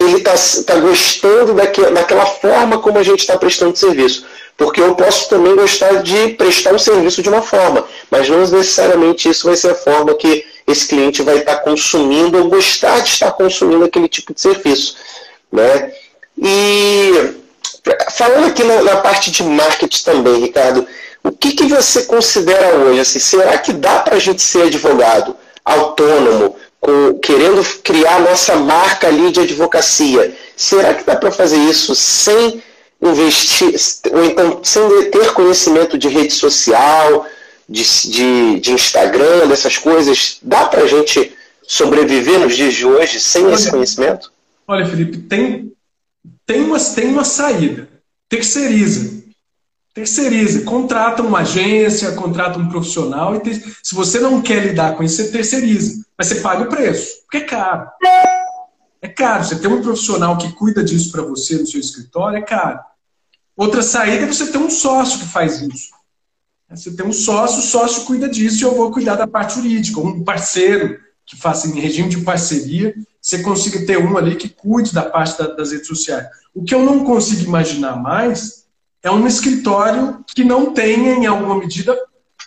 ele está tá gostando daquela, daquela forma como a gente está prestando serviço. Porque eu posso também gostar de prestar um serviço de uma forma, mas não necessariamente isso vai ser a forma que esse cliente vai estar consumindo ou gostar de estar consumindo aquele tipo de serviço. Né? E falando aqui na, na parte de marketing também, Ricardo, o que, que você considera hoje? Assim, será que dá para a gente ser advogado autônomo, com, querendo criar nossa marca ali de advocacia? Será que dá para fazer isso sem investir, ou então sem ter conhecimento de rede social, de, de, de Instagram, dessas coisas? Dá para a gente sobreviver nos dias de hoje sem olha, esse conhecimento? Olha, Felipe, tem, tem, uma, tem uma saída. Terceiriza terceiriza, contrata uma agência, contrata um profissional e se você não quer lidar com isso, você terceiriza, mas você paga o preço, porque é caro. É caro. Você ter um profissional que cuida disso para você no seu escritório é caro. Outra saída é você ter um sócio que faz isso. Você tem um sócio, o sócio cuida disso e eu vou cuidar da parte jurídica. Um parceiro que faça em regime de parceria, você consiga ter um ali que cuide da parte da, das redes sociais. O que eu não consigo imaginar mais é um escritório que não tenha, em alguma medida,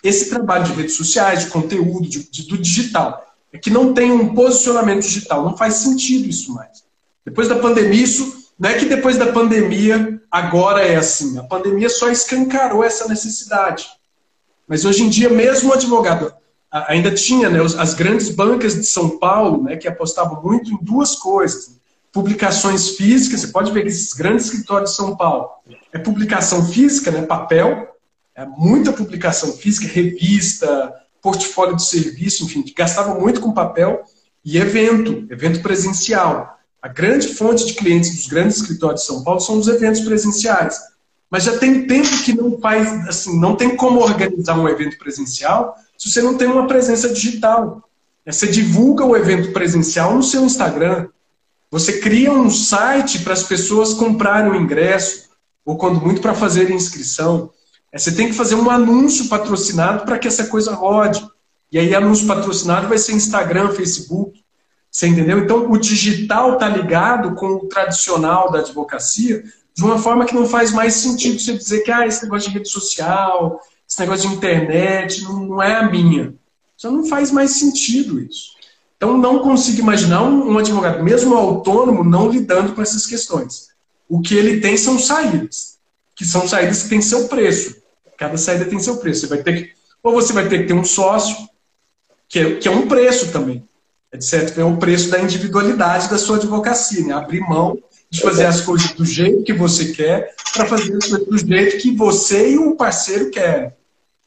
esse trabalho de redes sociais, de conteúdo, de, de, do digital. É que não tem um posicionamento digital. Não faz sentido isso mais. Depois da pandemia, isso não é que depois da pandemia agora é assim. A pandemia só escancarou essa necessidade. Mas hoje em dia, mesmo o advogado ainda tinha né, as grandes bancas de São Paulo, né, que apostavam muito em duas coisas. Publicações físicas, você pode ver que esses grandes escritórios de São Paulo é publicação física, né, papel, é muita publicação física, revista, portfólio de serviço, enfim, gastavam muito com papel e evento, evento presencial. A grande fonte de clientes dos grandes escritórios de São Paulo são os eventos presenciais. Mas já tem tempo que não faz, assim, não tem como organizar um evento presencial se você não tem uma presença digital. Você divulga o evento presencial no seu Instagram. Você cria um site para as pessoas comprarem o ingresso, ou quando muito para fazer inscrição. Você tem que fazer um anúncio patrocinado para que essa coisa rode. E aí, anúncio patrocinado vai ser Instagram, Facebook. Você entendeu? Então, o digital está ligado com o tradicional da advocacia de uma forma que não faz mais sentido você dizer que ah, esse negócio de rede social, esse negócio de internet não, não é a minha. Já não faz mais sentido isso. Então, não consigo imaginar um, um advogado, mesmo autônomo, não lidando com essas questões. O que ele tem são saídas, que são saídas que têm seu preço. Cada saída tem seu preço. Você vai ter que, ou você vai ter que ter um sócio, que é, que é um preço também etc. É o preço da individualidade da sua advocacia, né? abrir mão de fazer as coisas do jeito que você quer para fazer as coisas do jeito que você e o parceiro querem.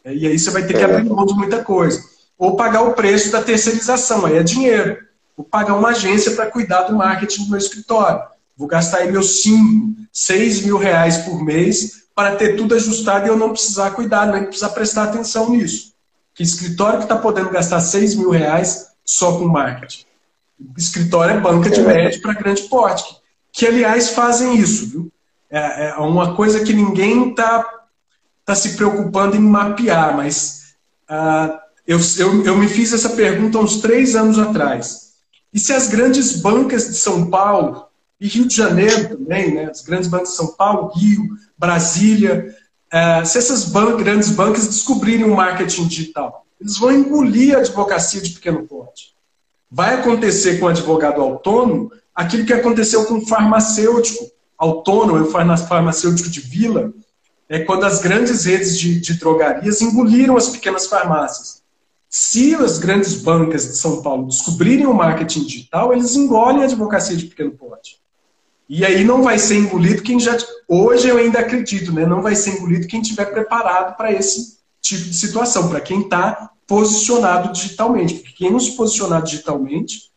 E aí você vai ter que abrir mão de muita coisa. Ou pagar o preço da terceirização, aí é dinheiro. Vou pagar uma agência para cuidar do marketing do meu escritório. Vou gastar aí meus 5, 6 mil reais por mês para ter tudo ajustado e eu não precisar cuidar, nem precisar prestar atenção nisso. Que escritório que está podendo gastar 6 mil reais só com marketing. Escritório é banca de é. médio para grande porte, que, aliás fazem isso. Viu? É, é uma coisa que ninguém está tá se preocupando em mapear, mas uh, eu, eu, eu me fiz essa pergunta uns três anos atrás. E se as grandes bancas de São Paulo, e Rio de Janeiro também, né, as grandes bancas de São Paulo, Rio, Brasília, uh, se essas ban grandes bancas descobrirem o marketing digital, eles vão engolir a advocacia de pequeno porte. Vai acontecer com o advogado autônomo aquilo que aconteceu com o farmacêutico autônomo, o farmacêutico de vila, é quando as grandes redes de, de drogarias engoliram as pequenas farmácias. Se as grandes bancas de São Paulo descobrirem o marketing digital, eles engolem a advocacia de pequeno porte. E aí não vai ser engolido quem já. Hoje eu ainda acredito, né? Não vai ser engolido quem estiver preparado para esse tipo de situação, para quem está posicionado digitalmente. Porque quem não se posicionar digitalmente,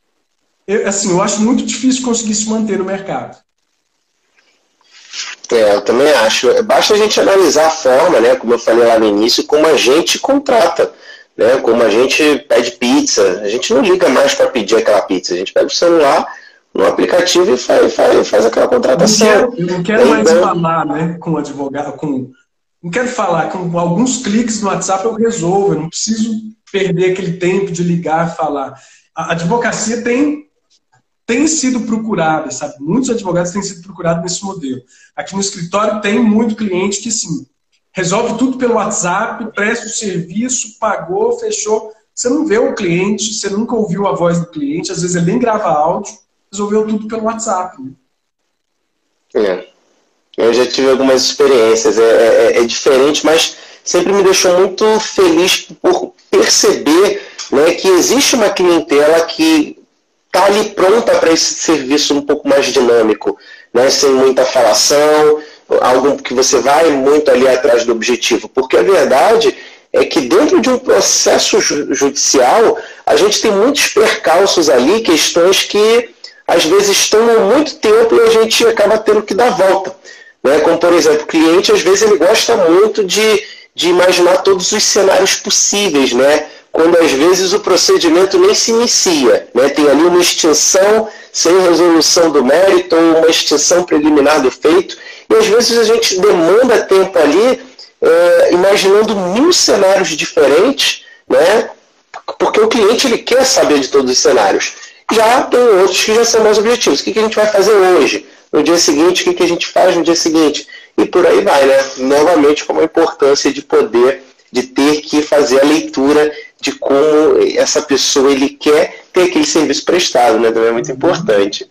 eu, assim, eu acho muito difícil conseguir se manter no mercado. É, eu também acho. Basta a gente analisar a forma, né, como eu falei lá no início, como a gente contrata, né, como a gente pede pizza. A gente não liga mais para pedir aquela pizza, a gente pega o celular no aplicativo e faz, faz, faz aquela contratação. Eu não quero, não quero mais então, falar né, com advogado, com não quero falar, com alguns cliques no WhatsApp eu resolvo, eu não preciso perder aquele tempo de ligar e falar. A advocacia tem, tem sido procurada, sabe? Muitos advogados têm sido procurados nesse modelo. Aqui no escritório tem muito cliente que, sim, resolve tudo pelo WhatsApp, presta o serviço, pagou, fechou. Você não vê o cliente, você nunca ouviu a voz do cliente, às vezes ele nem grava áudio, resolveu tudo pelo WhatsApp. Né? É. Eu já tive algumas experiências, é, é, é diferente, mas sempre me deixou muito feliz por perceber né, que existe uma clientela que está ali pronta para esse serviço um pouco mais dinâmico, né, sem muita falação, algo que você vai muito ali atrás do objetivo. Porque a verdade é que dentro de um processo judicial, a gente tem muitos percalços ali, questões que às vezes tomam muito tempo e a gente acaba tendo que dar volta. Né? Como, por exemplo, o cliente, às vezes, ele gosta muito de, de imaginar todos os cenários possíveis, né? Quando às vezes o procedimento nem se inicia. Né? Tem ali uma extinção sem resolução do mérito ou uma extinção preliminar do feito. E às vezes a gente demanda tempo ali é, imaginando mil cenários diferentes, né? porque o cliente ele quer saber de todos os cenários. Já tem outros que já são mais objetivos. O que, que a gente vai fazer hoje? No dia seguinte, o que, que a gente faz no dia seguinte? E por aí vai, né? Novamente, como a importância de poder, de ter que fazer a leitura de como essa pessoa ele quer ter aquele serviço prestado, né? Também é muito importante.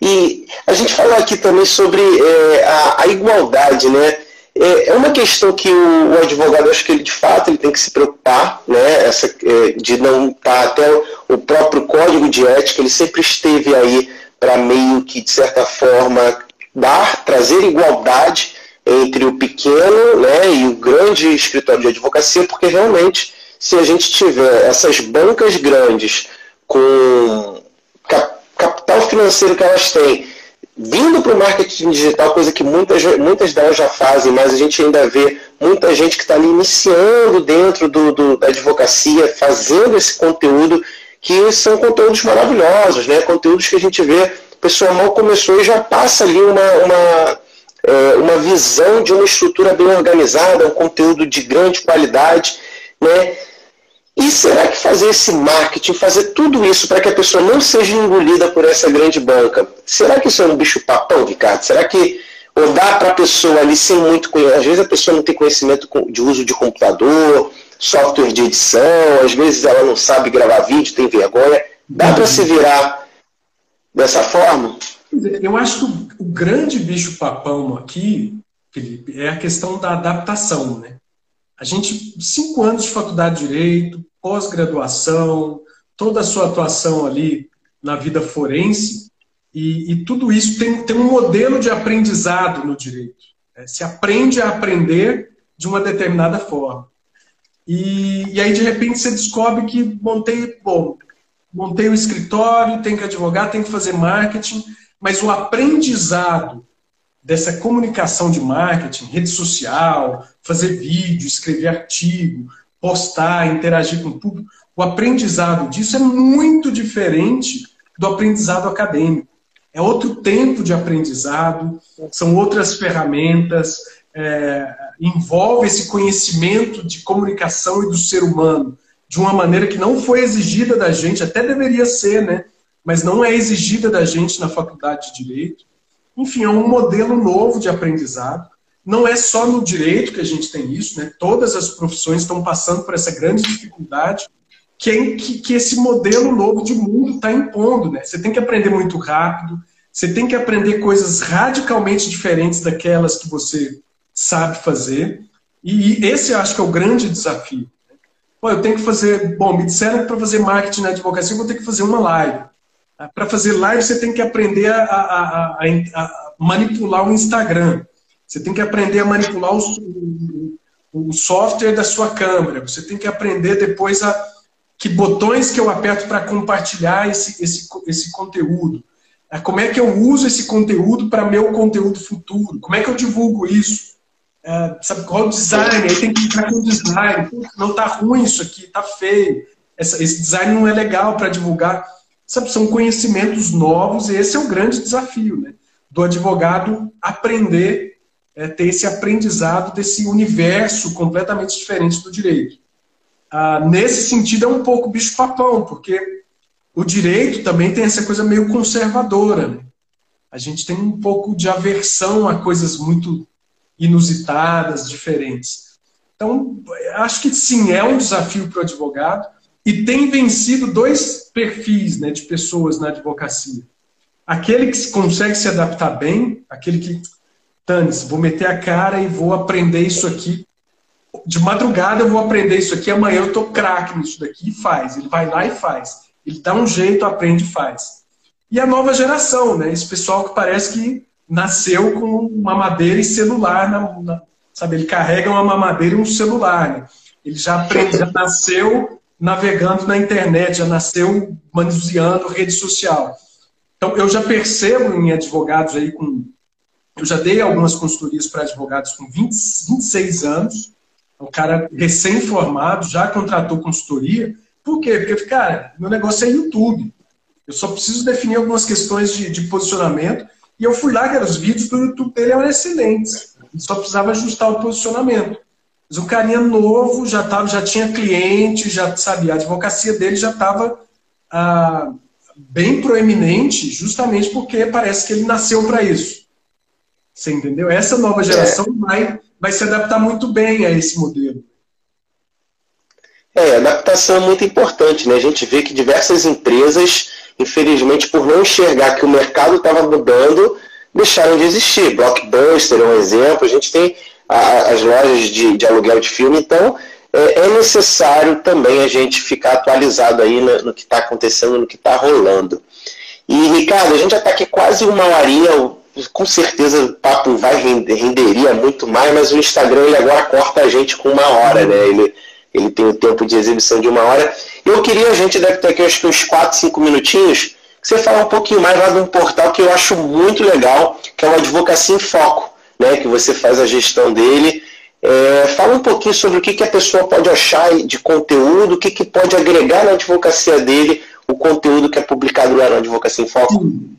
E a gente falou aqui também sobre é, a, a, igualdade, né? É, é uma questão que o, o, advogado, acho que ele de fato ele tem que se preocupar, né? Essa, é, de não estar tá até o, o próprio código de ética, ele sempre esteve aí para meio que, de certa forma, dar, trazer igualdade entre o pequeno né, e o grande escritório de advocacia, porque realmente, se a gente tiver essas bancas grandes com capital financeiro que elas têm, vindo para o marketing digital, coisa que muitas, muitas delas já fazem, mas a gente ainda vê muita gente que está ali iniciando dentro do, do, da advocacia, fazendo esse conteúdo, que são conteúdos maravilhosos, né? conteúdos que a gente vê, a pessoa mal começou e já passa ali uma, uma é, uma visão de uma estrutura bem organizada, um conteúdo de grande qualidade, né? E será que fazer esse marketing, fazer tudo isso para que a pessoa não seja engolida por essa grande banca, será que isso é um bicho papão, Ricardo? Será que ou dá para a pessoa ali sem muito conhecimento, às vezes a pessoa não tem conhecimento de uso de computador, software de edição, às vezes ela não sabe gravar vídeo, tem vergonha, dá para se virar dessa forma? Eu acho que o, grande bicho-papão aqui, Felipe, é a questão da adaptação, né? A gente, cinco anos de faculdade de Direito, pós-graduação, toda a sua atuação ali na vida forense, e, e, tudo isso tem, tem um modelo de aprendizado no direito. Né? Se aprende a aprender de uma determinada forma. E, e aí, de repente, você descobre que montei, bom, montei o um escritório, tem que advogar, tem que fazer marketing, mas o aprendizado dessa comunicação de marketing, rede social, fazer vídeo, escrever artigo, postar, interagir com o público, o aprendizado disso é muito diferente do aprendizado acadêmico. É outro tempo de aprendizado, são outras ferramentas, é, envolve esse conhecimento de comunicação e do ser humano de uma maneira que não foi exigida da gente, até deveria ser, né? Mas não é exigida da gente na faculdade de Direito. Enfim, é um modelo novo de aprendizado. Não é só no direito que a gente tem isso, né? todas as profissões estão passando por essa grande dificuldade que, é, que, que esse modelo novo de mundo está impondo. Né? Você tem que aprender muito rápido, você tem que aprender coisas radicalmente diferentes daquelas que você sabe fazer. E esse acho que é o grande desafio. Pô, eu tenho que fazer. Bom, me disseram que para fazer marketing na advocacia eu vou ter que fazer uma live. Para fazer live, você tem que aprender a, a, a, a, manipular o Instagram. Você tem que aprender a manipular o, o, software da sua câmera. Você tem que aprender depois a que botões que eu aperto para compartilhar esse, esse, esse conteúdo. Como é que eu uso esse conteúdo para meu conteúdo futuro? Como é que eu divulgo isso? É, sabe qual é o design? Aí tem que entrar com o design. Não está ruim isso aqui, está feio. Essa, esse design não é legal para divulgar. Sabe, são conhecimentos novos e esse é o grande desafio né? do advogado aprender, é, ter esse aprendizado desse universo completamente diferente do direito. Ah, nesse sentido, é um pouco bicho-papão, porque o direito também tem essa coisa meio conservadora. Né? A gente tem um pouco de aversão a coisas muito inusitadas, diferentes. Então, acho que sim, é um desafio para o advogado e tem vencido dois perfis né, de pessoas na advocacia. Aquele que consegue se adaptar bem, aquele que, Tanis, vou meter a cara e vou aprender isso aqui. De madrugada eu vou aprender isso aqui, amanhã eu estou craque nisso daqui e faz. Ele vai lá e faz. Ele dá um jeito, aprende e faz. E a nova geração, né? Esse pessoal que parece que nasceu com uma madeira e celular, na, na, sabe? Ele carrega uma mamadeira e um celular. Né? Ele já aprende, já nasceu navegando na internet, já nasceu manuseando rede social. Então, eu já percebo em advogados aí com. Eu já dei algumas consultorias para advogados com 20, 26 anos, o cara recém-formado, já contratou consultoria. Por quê? Porque, cara, meu negócio é YouTube. Eu só preciso definir algumas questões de, de posicionamento. E eu fui lá, que os vídeos do YouTube dele eram excelentes. Só precisava ajustar o posicionamento. Mas o carinha novo já, tava, já tinha cliente, já sabia, a advocacia dele já estava ah, bem proeminente, justamente porque parece que ele nasceu para isso. Você entendeu? Essa nova é. geração é. vai, vai se adaptar muito bem a esse modelo. É, adaptação é muito importante, né? A gente vê que diversas empresas, infelizmente, por não enxergar que o mercado estava mudando, deixaram de existir. Blockbuster é um exemplo, a gente tem a, as lojas de, de, aluguel de filme, então é, é, necessário também a gente ficar atualizado aí no, no que está acontecendo, no que está rolando. E, Ricardo, a gente já está aqui quase uma horinha, com certeza o papo vai render, renderia muito mais, mas o Instagram ele agora corta a gente com uma hora, né? Ele, ele tem o tempo de exibição de uma hora. Eu queria, a gente deve ter aqui acho que uns 4, 5 minutinhos, que você falar um pouquinho mais lá de um portal que eu acho muito legal, que é o Advocacia em Foco, né? Que você faz a gestão dele. É, fala um pouquinho sobre o que, que a pessoa pode achar de conteúdo, o que, que pode agregar na advocacia dele, o conteúdo que é publicado lá na Advocacia em Foco. Sim.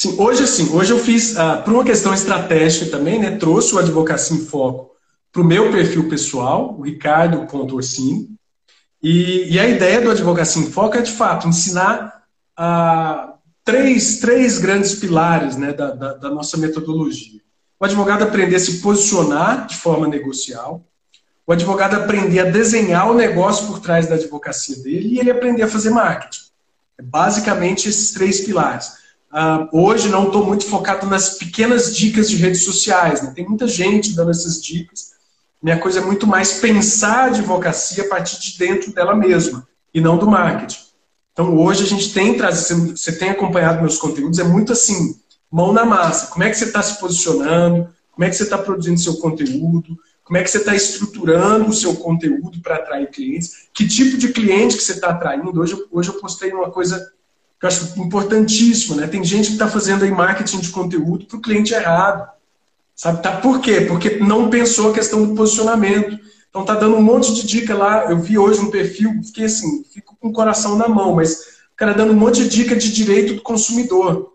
Sim, hoje assim, hoje eu fiz, ah, por uma questão estratégica também, né, trouxe o Advocacia em Foco para o meu perfil pessoal, o ricardo.orsini, e, e a ideia do Advocacia em Foco é, de fato, ensinar ah, três, três grandes pilares né, da, da, da, nossa metodologia. O advogado aprender a se posicionar de forma negocial, o advogado aprender a desenhar o negócio por trás da advocacia dele e ele aprender a fazer marketing. É basicamente esses três pilares. Uh, hoje não estou muito focado nas pequenas dicas de redes sociais. Né? Tem muita gente dando essas dicas, minha coisa é muito mais pensar a advocacia a partir de dentro dela mesma e não do marketing. Então hoje a gente tem trazido, você tem acompanhado meus conteúdos, é muito assim, mão na massa. Como é que você está se posicionando? Como é que você está produzindo seu conteúdo? Como é que você está estruturando o seu conteúdo para atrair clientes? Que tipo de cliente que você está atraindo? Hoje, hoje eu postei uma coisa que eu acho importantíssima, né? Tem gente que está fazendo aí marketing de conteúdo para o cliente errado. Sabe? Tá, por quê? Porque não pensou a questão do posicionamento. Então tá dando um monte de dica lá. Eu vi hoje um perfil, fiquei assim, fico com o coração na mão, mas o cara dando um monte de dica de direito do consumidor.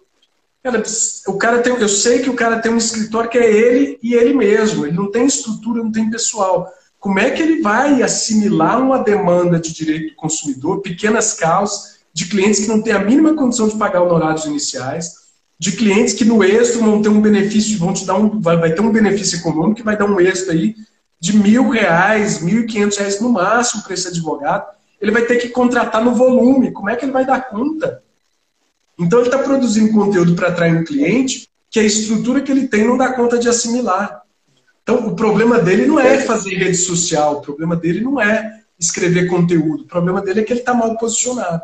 Cara, o cara tem, eu sei que o cara tem um escritório que é ele e ele mesmo. Ele não tem estrutura, não tem pessoal. Como é que ele vai assimilar uma demanda de direito do consumidor, pequenas causas, de clientes que não têm a mínima condição de pagar honorários iniciais? de clientes que no êxito vão ter um benefício, vão te dar um, vai, vai ter um benefício econômico que vai dar um êxito aí de mil reais, mil e quinhentos reais no máximo para esse advogado. Ele vai ter que contratar no volume. Como é que ele vai dar conta? Então ele está produzindo conteúdo para atrair um cliente que a estrutura que ele tem não dá conta de assimilar. Então o problema dele não é fazer rede social, o problema dele não é escrever conteúdo, o problema dele é que ele está mal posicionado.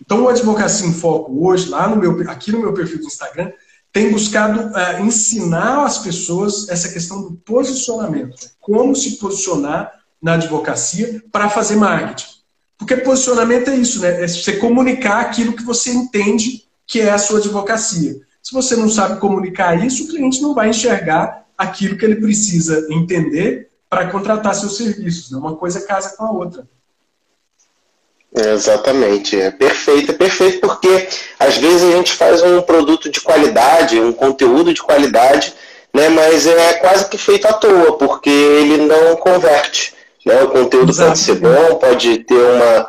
Então, o Advocacia em Foco hoje, lá no meu, aqui no meu perfil do Instagram, tem buscado uh, ensinar as pessoas essa questão do posicionamento. Como se posicionar na advocacia para fazer marketing. Porque posicionamento é isso, né? É você comunicar aquilo que você entende que é a sua advocacia. Se você não sabe comunicar isso, o cliente não vai enxergar aquilo que ele precisa entender para contratar seus serviços. Né? Uma coisa casa com a outra. Exatamente, é perfeito, é perfeito porque às vezes a gente faz um produto de qualidade, um conteúdo de qualidade, né, mas é quase que feito à toa, porque ele não converte. Né? O conteúdo Exato. pode ser bom, pode ter uma,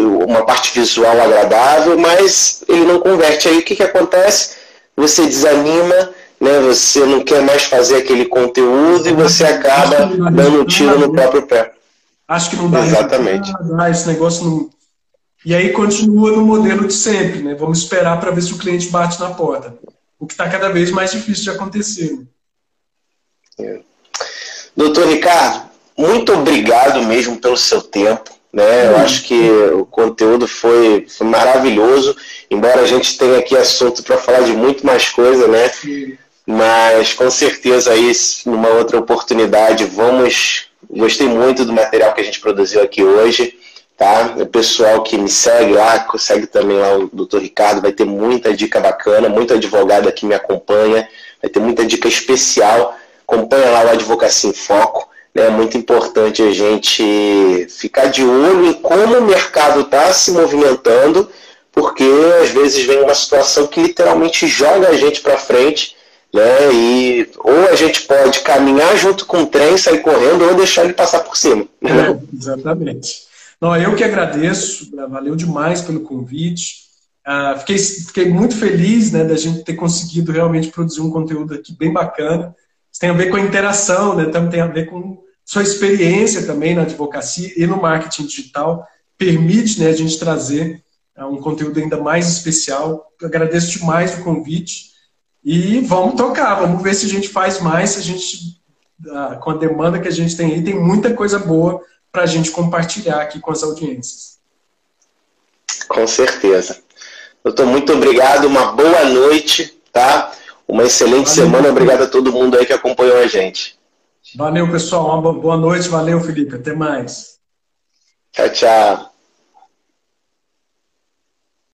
uma parte visual agradável, mas ele não converte. Aí o que, que acontece? Você desanima, né? você não quer mais fazer aquele conteúdo e você acaba dando um tiro no próprio pé. Acho que não dá Exatamente. Ah, esse negócio não. E aí continua no modelo de sempre, né? Vamos esperar para ver se o cliente bate na porta. O que está cada vez mais difícil de acontecer. Né? É. Doutor Ricardo, muito obrigado mesmo pelo seu tempo. Né? Eu acho que o conteúdo foi, foi maravilhoso, embora a gente tenha aqui assunto para falar de muito mais coisa, né? Mas com certeza aí, numa outra oportunidade, vamos Gostei muito do material que a gente produziu aqui hoje. Tá? O pessoal que me segue lá, segue também lá o Dr. Ricardo, vai ter muita dica bacana, muito advogado aqui me acompanha, vai ter muita dica especial. Acompanha lá o Advocacia em Foco. É muito importante a gente ficar de olho em como o mercado está se movimentando, porque às vezes vem uma situação que literalmente joga a gente para frente né? E ou a gente pode caminhar junto com o trem, sair correndo, ou deixar ele passar por cima. É, exatamente. Não, eu que agradeço, valeu demais pelo convite. Uh, fiquei, fiquei muito feliz né, da gente ter conseguido realmente produzir um conteúdo aqui bem bacana. Isso tem a ver com a interação, né, também tem a ver com sua experiência também na advocacia e no marketing digital. Permite né, a gente trazer uh, um conteúdo ainda mais especial. Eu agradeço demais o convite. E vamos tocar, vamos ver se a gente faz mais, se a gente, uh, com a demanda que a gente tem aí, tem muita coisa boa para a gente compartilhar aqui com as audiências. Com certeza. Doutor, muito obrigado, uma boa noite, tá? Uma excelente valeu, semana, obrigado a todo mundo aí que acompanhou a gente. Valeu, pessoal, uma boa noite, valeu, Felipe, até mais. Tchau, tchau.